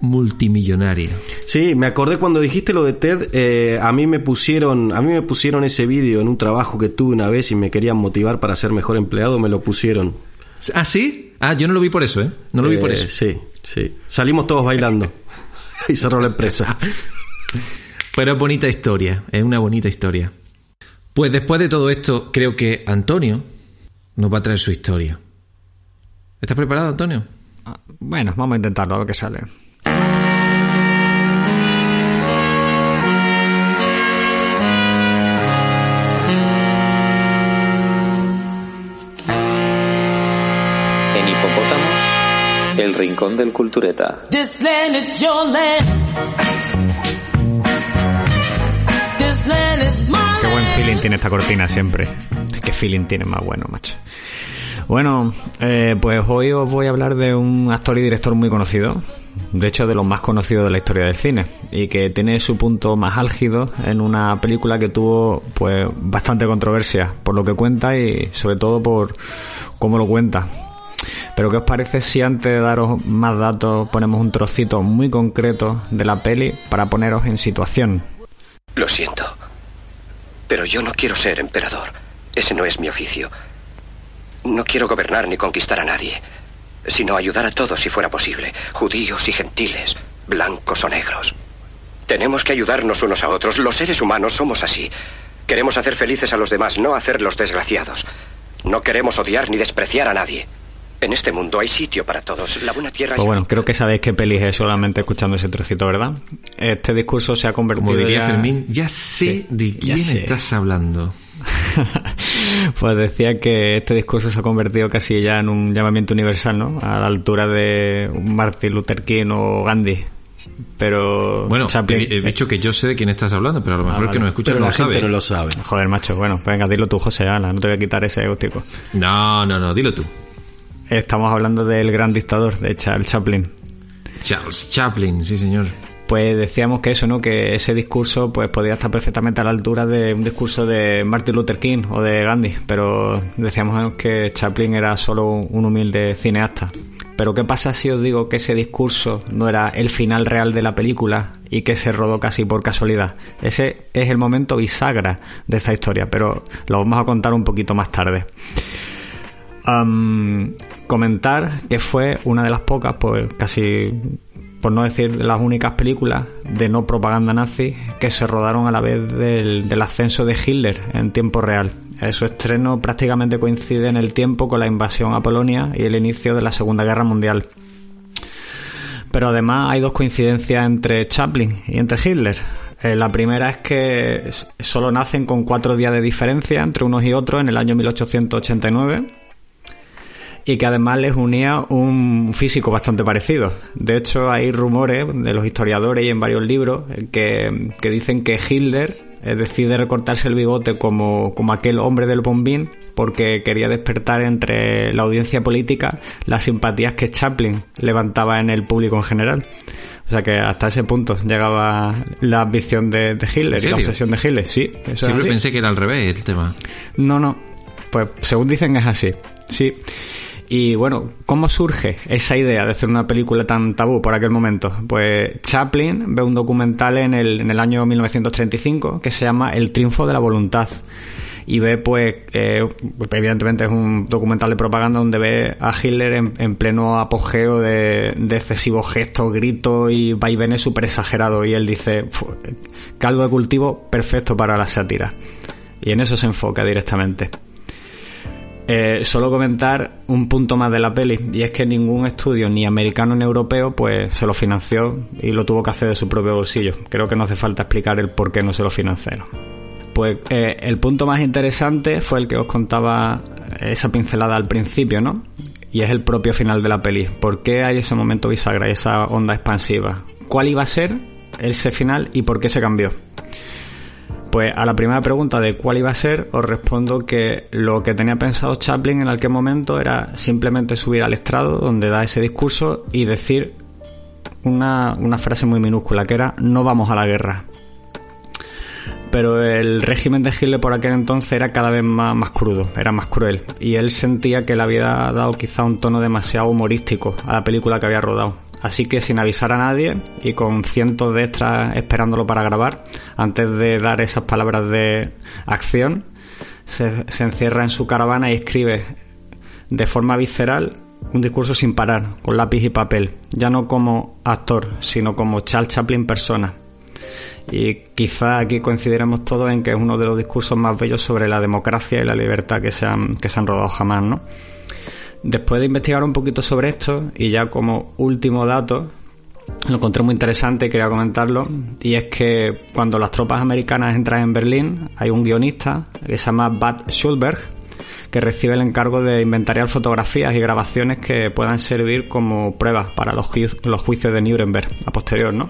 multimillonaria. Sí, me acordé cuando dijiste lo de TED, eh, a mí me pusieron, a mí me pusieron ese vídeo en un trabajo que tuve una vez y me querían motivar para ser mejor empleado, me lo pusieron. ¿Ah, sí? Ah, yo no lo vi por eso, ¿eh? No lo vi por Eh, eso. Sí, sí. Salimos todos bailando. y cerró la empresa. Pero es bonita historia, es una bonita historia. Pues después de todo esto, creo que Antonio nos va a traer su historia. ¿Estás preparado, Antonio? Ah, Bueno, vamos a intentarlo, a ver qué sale. Rincón del cultureta. This land is your land. Qué buen feeling tiene esta cortina siempre. Qué feeling tiene más bueno, macho. Bueno, eh, pues hoy os voy a hablar de un actor y director muy conocido, de hecho de los más conocidos de la historia del cine, y que tiene su punto más álgido en una película que tuvo pues bastante controversia por lo que cuenta y sobre todo por cómo lo cuenta. Pero ¿qué os parece si antes de daros más datos ponemos un trocito muy concreto de la peli para poneros en situación? Lo siento, pero yo no quiero ser emperador. Ese no es mi oficio. No quiero gobernar ni conquistar a nadie, sino ayudar a todos si fuera posible, judíos y gentiles, blancos o negros. Tenemos que ayudarnos unos a otros. Los seres humanos somos así. Queremos hacer felices a los demás, no hacerlos desgraciados. No queremos odiar ni despreciar a nadie. En este mundo hay sitio para todos. La buena tierra Pues bueno, creo que sabéis que peli es solamente escuchando ese trocito, ¿verdad? Este discurso se ha convertido Como diría ya- Fermín, ya sé Sí, de quién sé. estás hablando. Pues decía que este discurso se ha convertido casi ya en un llamamiento universal, ¿no? A la altura de un Martin Luther King o Gandhi. Pero Bueno, Chaplin- he, he dicho que yo sé de quién estás hablando, pero a lo mejor Ah, el que nos escucha Pero no la lo gente sabe. no lo sabe. Joder, macho, bueno, venga, dilo tú, José, ala, no te voy a quitar ese egotico. No, no, no, dilo tú. Estamos hablando del gran dictador de Charles Chaplin. Charles Chaplin, sí señor. Pues decíamos que eso, ¿no? Que ese discurso pues podía estar perfectamente a la altura de un discurso de Martin Luther King o de Gandhi, pero decíamos que Chaplin era solo un humilde cineasta. Pero ¿qué pasa si os digo que ese discurso no era el final real de la película y que se rodó casi por casualidad? Ese es el momento bisagra de esta historia, pero lo vamos a contar un poquito más tarde. Comentar que fue una de las pocas, pues casi, por no decir de las únicas películas de no propaganda nazi que se rodaron a la vez del, ascenso de Hitler en tiempo real. Su estreno prácticamente coincide en el tiempo con la invasión a Polonia y el inicio de la Segunda Guerra Mundial. Pero además hay dos coincidencias entre Chaplin y entre Hitler. Eh, la primera es que solo nacen con cuatro días de diferencia entre unos y otros en el año 1889 y que además les unía un físico bastante parecido. De hecho, hay rumores de los historiadores y en varios libros que, que dicen que Hitler decide recortarse el bigote como, como aquel hombre del bombín porque quería despertar entre la audiencia política las simpatías que Chaplin levantaba en el público en general. O sea que hasta ese punto llegaba la ambición de, de Hitler ¿En y la obsesión de Hitler. Sí, eso Siempre pensé que era al revés el tema. No, no. Pues según dicen es así. Sí. Y bueno, ¿cómo surge esa idea de hacer una película tan tabú por aquel momento? Pues Chaplin ve un documental en el, en el año 1935 que se llama El triunfo de la voluntad. Y ve, pues, eh, evidentemente es un documental de propaganda donde ve a Hitler en, en pleno apogeo de, de excesivos gestos, gritos y vaivenes súper exagerados. Y él dice, "Fu, caldo de cultivo perfecto para la sátira. Y en eso se enfoca directamente. Eh, solo comentar un punto más de la peli y es que ningún estudio ni americano ni europeo pues se lo financió y lo tuvo que hacer de su propio bolsillo. Creo que no hace falta explicar el por qué no se lo financiaron. Pues eh, el punto más interesante fue el que os contaba esa pincelada al principio, ¿no? Y es el propio final de la peli. ¿Por qué hay ese momento bisagra esa onda expansiva? ¿Cuál iba a ser ese final y por qué se cambió? Pues a la primera pregunta de cuál iba a ser, os respondo que lo que tenía pensado Chaplin en aquel momento era simplemente subir al estrado donde da ese discurso y decir una, una frase muy minúscula que era no vamos a la guerra. Pero el régimen de Hitler por aquel entonces era cada vez más, más crudo, era más cruel. Y él sentía que le había dado quizá un tono demasiado humorístico a la película que había rodado. Así que sin avisar a nadie y con cientos de extras esperándolo para grabar, antes de dar esas palabras de acción, se, encierra en su caravana y escribe de forma visceral un discurso sin parar, con lápiz y papel, ya no como actor, sino como Charles Chaplin persona. Y quizá aquí coincidiremos todos en que es uno de los discursos más bellos sobre la democracia y la libertad que se han, que se han rodado jamás, ¿no? Después de investigar un poquito sobre esto, y ya como último dato, lo encontré muy interesante y quería comentarlo, y es que cuando las tropas americanas entran en Berlín, hay un guionista que se llama Bud Schulberg, que recibe el encargo de inventariar fotografías y grabaciones que puedan servir como pruebas para los, los juicios de Nuremberg a posterior, ¿no?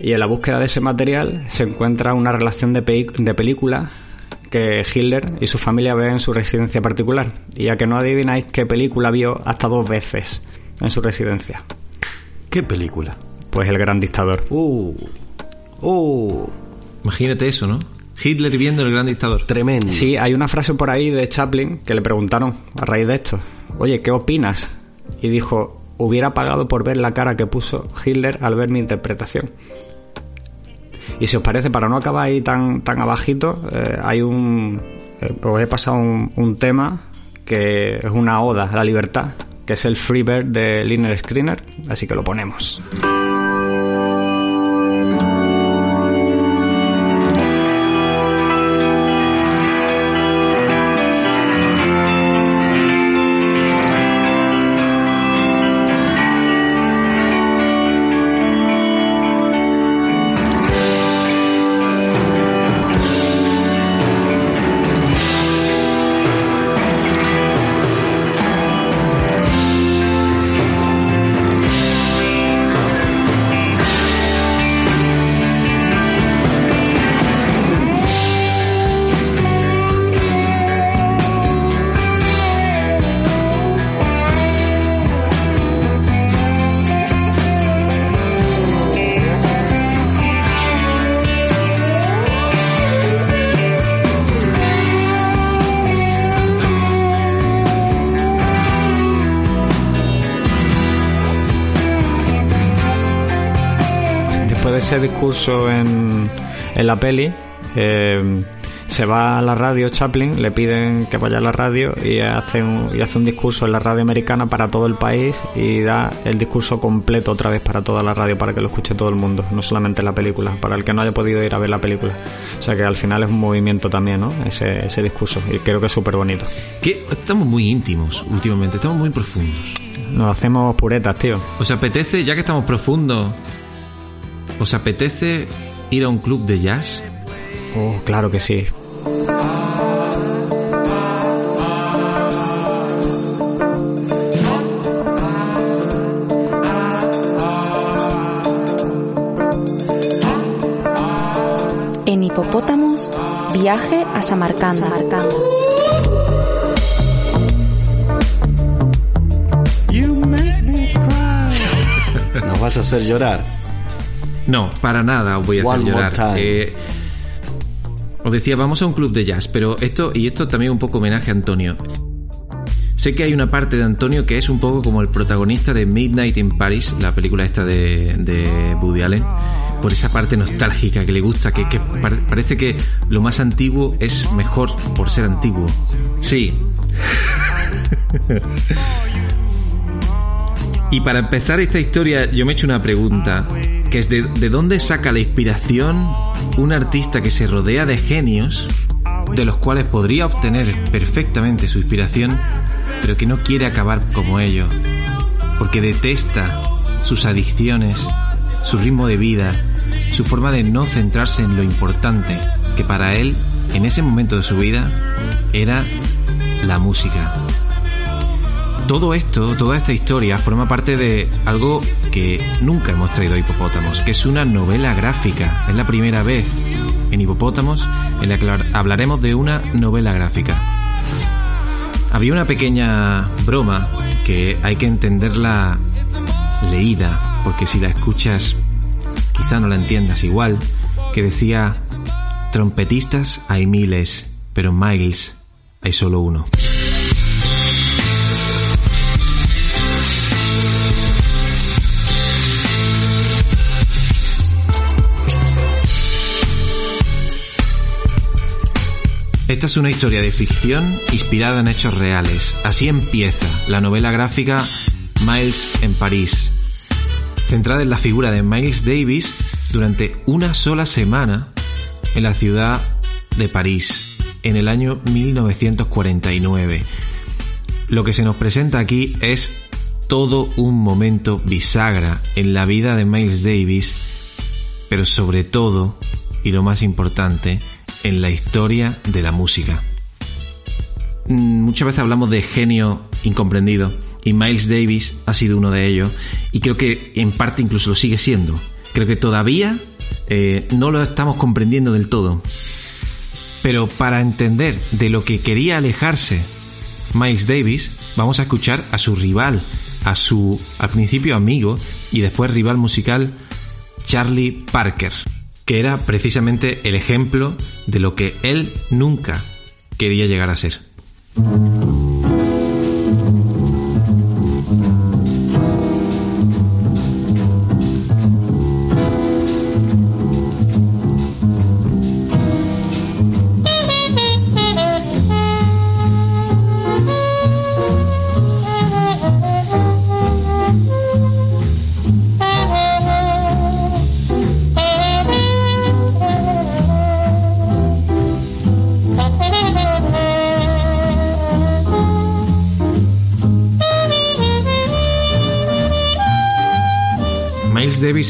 Y en la búsqueda de ese material se encuentra una relación de, pe- de película que Hitler y su familia ven en su residencia particular. Y ya que no adivináis qué película vio hasta dos veces en su residencia. ¿Qué película? Pues El Gran Dictador. Uh, uh, Imagínate eso, ¿no? Hitler viendo el gran dictador. tremendo. Sí, hay una frase por ahí de Chaplin que le preguntaron a raíz de esto. Oye, ¿qué opinas? Y dijo, hubiera pagado por ver la cara que puso Hitler al ver mi interpretación. Y si os parece, para no acabar ahí tan, tan abajito, eh, hay un... eh, os he pasado un, tema que es una oda a la libertad, que es el Free Bird de Liner Screener, así que lo ponemos. Ese discurso en, en la peli, eh, se va a la radio Chaplin, le piden que vaya a la radio y hace, un, y hace un discurso en la radio americana para todo el país y da el discurso completo otra vez para toda la radio, para que lo escuche todo el mundo, no solamente la película, para el que no haya podido ir a ver la película. O sea que al final es un movimiento también, ¿no? Ese, ese discurso y creo que es súper bonito. Que estamos muy íntimos últimamente, estamos muy profundos. Nos hacemos puretas, tío. ¿Os apetece, ya que estamos profundos, os apetece ir a un club de jazz? Oh, claro que sí. En Hipopótamos, viaje a Samarcanda. Nos vas a hacer llorar. No, para nada os voy a hacer One llorar. Eh, os decía, vamos a un club de jazz, pero esto, y esto también un poco homenaje a Antonio. Sé que hay una parte de Antonio que es un poco como el protagonista de Midnight in Paris, la película esta de, de Woody Allen, por esa parte nostálgica que le gusta, que, que par- parece que lo más antiguo es mejor por ser antiguo. Sí. Y para empezar esta historia, yo me he hecho una pregunta, que es de, de dónde saca la inspiración un artista que se rodea de genios, de los cuales podría obtener perfectamente su inspiración, pero que no quiere acabar como ellos, porque detesta sus adicciones, su ritmo de vida, su forma de no centrarse en lo importante, que para él, en ese momento de su vida, era la música. Todo esto, toda esta historia forma parte de algo que nunca hemos traído a Hipopótamos, que es una novela gráfica. Es la primera vez en Hipopótamos en la que hablaremos de una novela gráfica. Había una pequeña broma que hay que entenderla leída, porque si la escuchas quizá no la entiendas igual, que decía, trompetistas hay miles, pero Miles hay solo uno. Esta es una historia de ficción inspirada en hechos reales. Así empieza la novela gráfica Miles en París, centrada en la figura de Miles Davis durante una sola semana en la ciudad de París, en el año 1949. Lo que se nos presenta aquí es todo un momento bisagra en la vida de Miles Davis, pero sobre todo, y lo más importante, en la historia de la música. Mm, Muchas veces hablamos de genio incomprendido y Miles Davis ha sido uno de ellos y creo que en parte incluso lo sigue siendo. Creo que todavía eh, no lo estamos comprendiendo del todo. Pero para entender de lo que quería alejarse Miles Davis, vamos a escuchar a su rival, a su al principio amigo y después rival musical Charlie Parker, que era precisamente el ejemplo de lo que él nunca quería llegar a ser.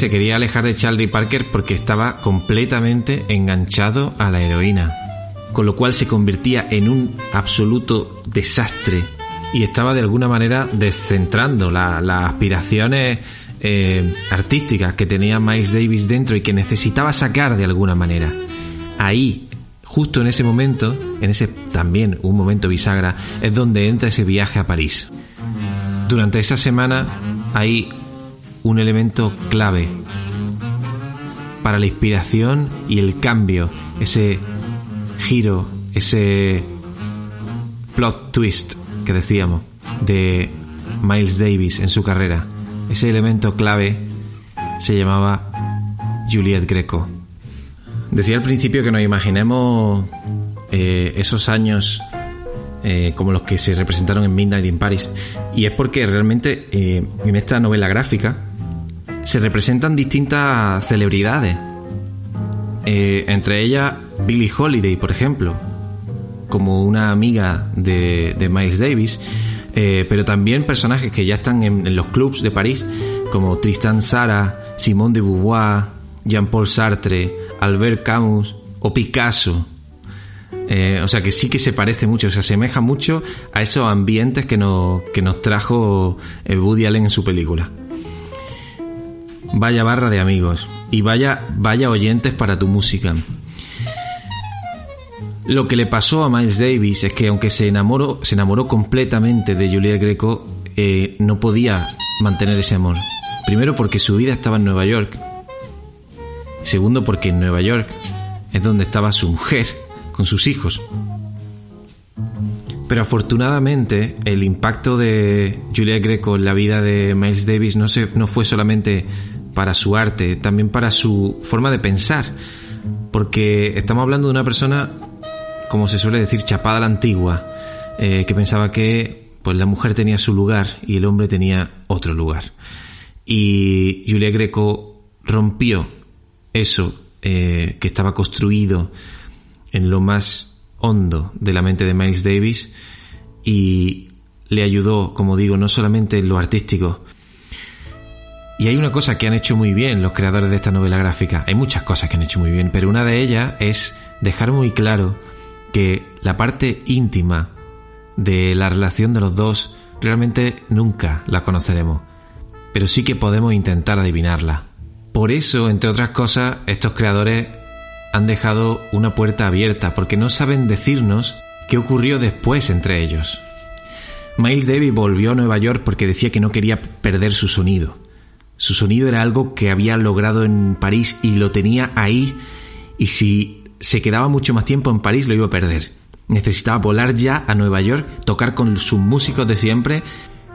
Se quería alejar de Charlie Parker porque estaba completamente enganchado a la heroína, con lo cual se convertía en un absoluto desastre y estaba de alguna manera descentrando la- las aspiraciones eh, artísticas que tenía Miles Davis dentro y que necesitaba sacar de alguna manera. Ahí, justo en ese momento, en ese también un momento bisagra, es donde entra ese viaje a París. Durante esa semana hay un elemento clave para la inspiración y el cambio, ese giro, ese plot twist que decíamos de Miles Davis en su carrera. Ese elemento clave se llamaba Juliet Greco. Decía al principio que nos imaginemos eh, esos años eh, como los que se representaron en Midnight in Paris. Y es porque realmente eh, en esta novela gráfica se representan distintas celebridades. Eh, entre ellas Billie Holiday, por ejemplo, como una amiga de, de Miles Davis, eh, pero también personajes que ya están en, en los clubs de París, como Tristan Sara, Simone de Beauvoir, Jean-Paul Sartre, Albert Camus o Picasso. Eh, o sea que sí que se parece mucho, se asemeja mucho a esos ambientes que nos, que nos trajo Woody Allen en su película. Vaya barra de amigos y vaya, vaya oyentes para tu música. Lo que le pasó a Miles Davis es que aunque se enamoró, se enamoró completamente de Juliet Greco, eh, no podía mantener ese amor. Primero porque su vida estaba en Nueva York. Segundo porque en Nueva York es donde estaba su mujer con sus hijos. Pero afortunadamente el impacto de Juliet Greco en la vida de Miles Davis no, se, no fue solamente para su arte, también para su forma de pensar. Porque estamos hablando de una persona, como se suele decir, chapada a la antigua, eh, que pensaba que pues, la mujer tenía su lugar y el hombre tenía otro lugar. Y Juliet Greco rompió eso eh, que estaba construido en lo más hondo de la mente de Miles Davis y le ayudó, como digo, no solamente en lo artístico. Y hay una cosa que han hecho muy bien los creadores de esta novela gráfica. Hay muchas cosas que han hecho muy bien, pero una de ellas es dejar muy claro que la parte íntima de la relación de los dos realmente nunca la conoceremos, pero sí que podemos intentar adivinarla. Por eso, entre otras cosas, estos creadores han dejado una puerta abierta porque no saben decirnos qué ocurrió después entre ellos. Miles Davis volvió a Nueva York porque decía que no quería perder su sonido. Su sonido era algo que había logrado en París y lo tenía ahí y si se quedaba mucho más tiempo en París lo iba a perder. Necesitaba volar ya a Nueva York, tocar con sus músicos de siempre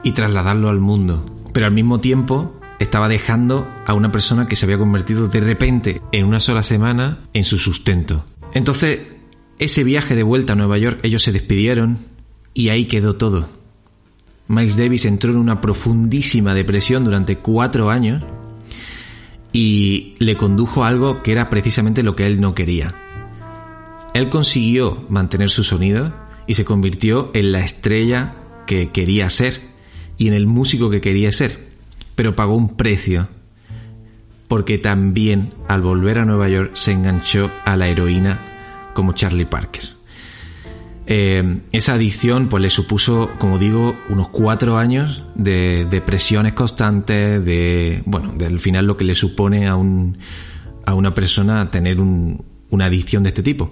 y trasladarlo al mundo. Pero al mismo tiempo estaba dejando a una persona que se había convertido de repente en una sola semana en su sustento. Entonces, ese viaje de vuelta a Nueva York, ellos se despidieron y ahí quedó todo. Miles Davis entró en una profundísima depresión durante cuatro años y le condujo a algo que era precisamente lo que él no quería. Él consiguió mantener su sonido y se convirtió en la estrella que quería ser y en el músico que quería ser, pero pagó un precio porque también al volver a Nueva York se enganchó a la heroína como Charlie Parker. Eh, esa adicción pues le supuso, como digo, unos cuatro años de depresiones constantes, de, bueno, del final lo que le supone a, un, a una persona tener un- una adicción de este tipo.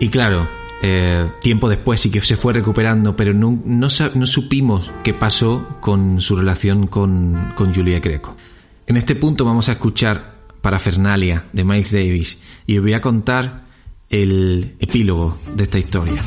Y claro, eh, tiempo después sí que se fue recuperando, pero no, no, supimos qué pasó con su relación con, con Julia Greco. En este punto vamos a escuchar Parafernalia de Miles Davis y os voy a contar el epílogo de esta historia.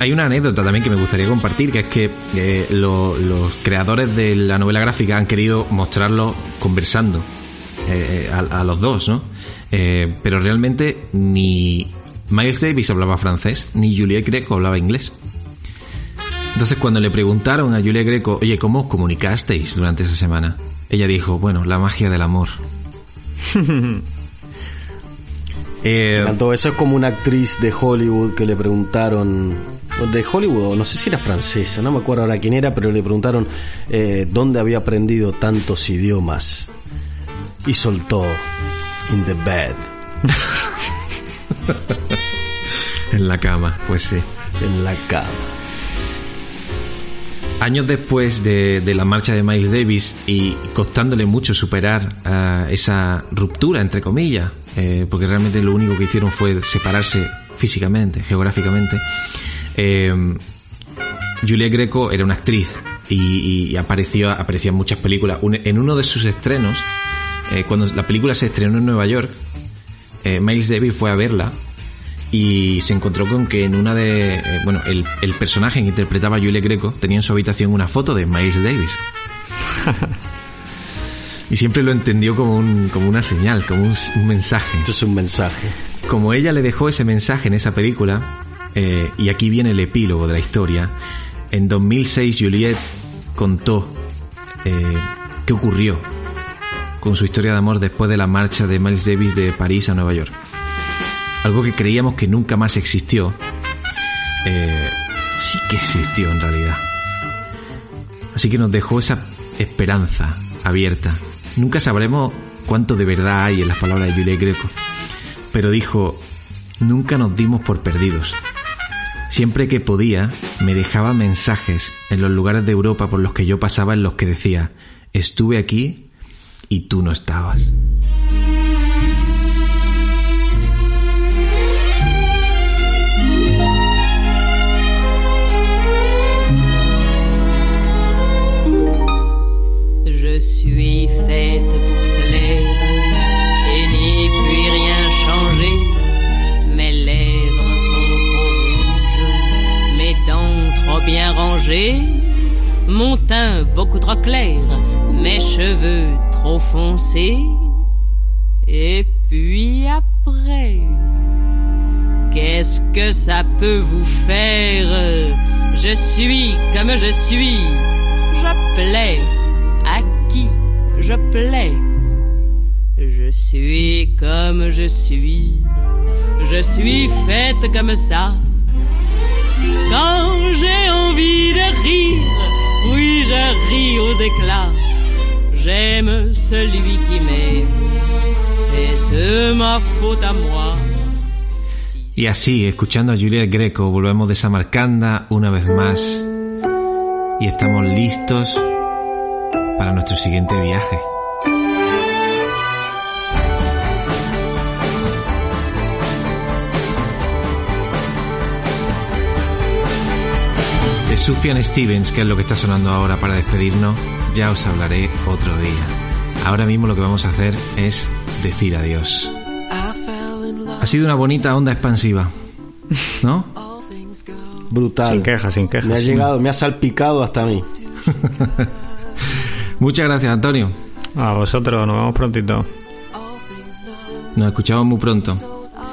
Hay, una anécdota también que me gustaría compartir, que es que eh, lo- los creadores de la novela gráfica han querido mostrarlo conversando eh, eh, a, los dos, ¿no? Pero realmente ni Miles Davis hablaba francés, ni Juliette Greco hablaba inglés. Entonces cuando le preguntaron a Julia Greco, oye, ¿cómo os comunicasteis durante esa semana? Ella dijo, bueno, la magia del amor. Eh, Me encantó. Eso es como una actriz de Hollywood que le preguntaron, de Hollywood, no sé si era francesa, no me acuerdo ahora quién era, pero le preguntaron eh, dónde había aprendido tantos idiomas. Y soltó, in the bed. en la cama, pues sí. En la cama. Años después de, de la marcha de Miles Davis y costándole mucho superar ah, esa ruptura, entre comillas, eh, porque realmente lo único que hicieron fue separarse físicamente, geográficamente, eh, Julia Greco era una actriz y, apareció, apareció en muchas películas. En uno de sus estrenos, eh, cuando la película se estrenó en Nueva York, Miles Davis fue a verla y se encontró con que en una de eh, bueno el, el personaje que interpretaba a Julia Greco tenía en su habitación una foto de Miles Davis. Y siempre lo entendió como un como una señal como un, un mensaje. Esto es un mensaje. Como ella le dejó ese mensaje en esa película eh, y aquí viene el epílogo de la historia en 2006 Juliette contó eh, qué ocurrió con su historia de amor después de la marcha de Miles Davis de París a Nueva York algo que creíamos que nunca más existió, eh, sí que existió en realidad. Así que nos dejó esa esperanza abierta. Nunca sabremos cuánto de verdad hay en las palabras de Julia Greco, pero dijo, nunca nos dimos por perdidos. Siempre que podía, me dejaba mensajes en los lugares de Europa por los que yo pasaba en los que decía, estuve aquí y tú no estabas. Mon teint beaucoup trop clair, mes cheveux trop foncés. Et puis après, qu'est-ce que ça peut vous faire? Je suis comme je suis, je plais à qui je plais. Je suis comme je suis, je suis faite comme ça. Quand j'ai envie de rire, oui, je ris aux éclats. J'aime celui qui m'aime, et ma faute à moi. Y así, escuchando a Juliet Greco, volvemos de Samarcanda una vez más y estamos listos para nuestro siguiente viaje. Sufjan Stevens, que es lo que está sonando ahora para despedirnos, ya os hablaré otro día. Ahora mismo lo que vamos a hacer es decir adiós. Ha sido una bonita onda expansiva, ¿no? Brutal. Sin quejas, sin quejas. Me ha llegado, me ha salpicado hasta a mí. Muchas gracias, Antonio. A vosotros, nos vemos prontito. Nos escuchamos muy pronto.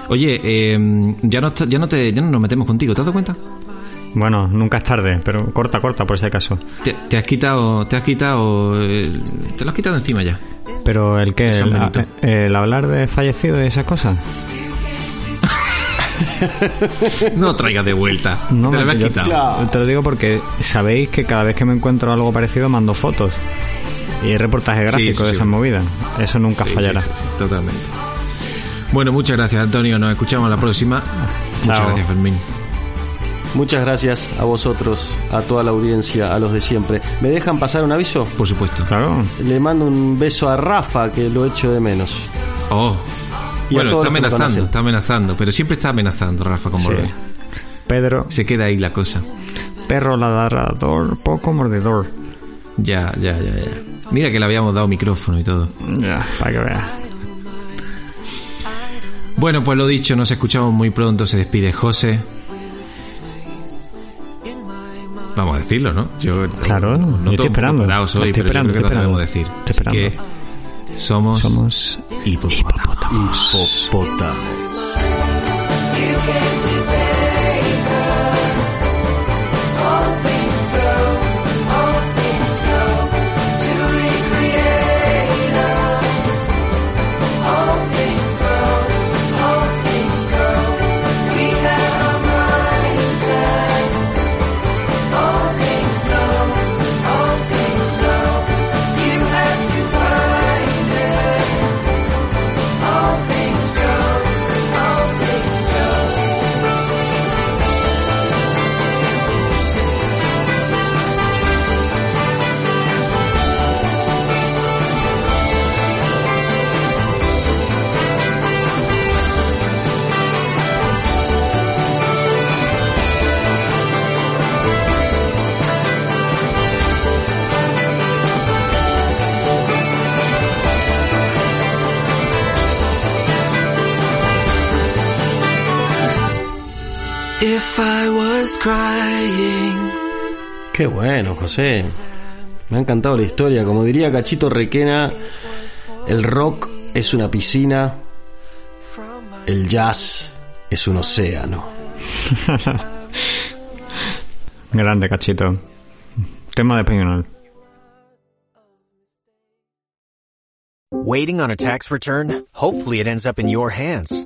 Oye, eh, ya, no, ya, no te, ya no nos metemos contigo, ¿te has dado cuenta? Bueno, nunca es tarde, pero corta, corta por si acaso. Te, te has quitado, te has quitado, el- te lo has quitado encima ya. Pero el que, San el, hablar de fallecido y esas cosas. No traigas de vuelta. No te lo me- habías yo- quitado. Te lo digo porque sabéis que cada vez que me encuentro algo parecido mando fotos. Y reportaje gráfico sí, de sí. esas movidas. Eso nunca Sí, fallará. sí, sí, sí, totalmente. Bueno, muchas gracias, Antonio. Nos escuchamos la próxima. Muchas gracias, Fermín. Muchas gracias a vosotros, a toda la audiencia, a los de siempre. ¿Me dejan pasar un aviso? Por supuesto. Claro. Le mando un beso a Rafa, que lo echo de menos. Oh. Y bueno, está amenazando, está amenazando, pero siempre está amenazando, Rafa, con Sí. volver. Pedro, Se queda ahí la cosa. perro ladrador, poco mordedor. Ya, ya, ya, ya. Mira que le habíamos dado micrófono y todo. Ya, para que veas. Bueno, pues lo dicho, nos escuchamos muy pronto. Se despide José. Vamos a decirlo, ¿no? Yo Claro, no yo estoy esperando. hoy, Estoy esperando, estoy esperando. decir. Estoy esperando. que somos, Somos hipopótamos. Hipopótamos. If I was crying. Qué bueno, José. Me ha encantado la historia. Como diría Cachito Requena, el rock es una piscina, el jazz es un océano. Grande, cachito. Tema de español. Waiting on a tax return? Hopefully it ends up in your hands.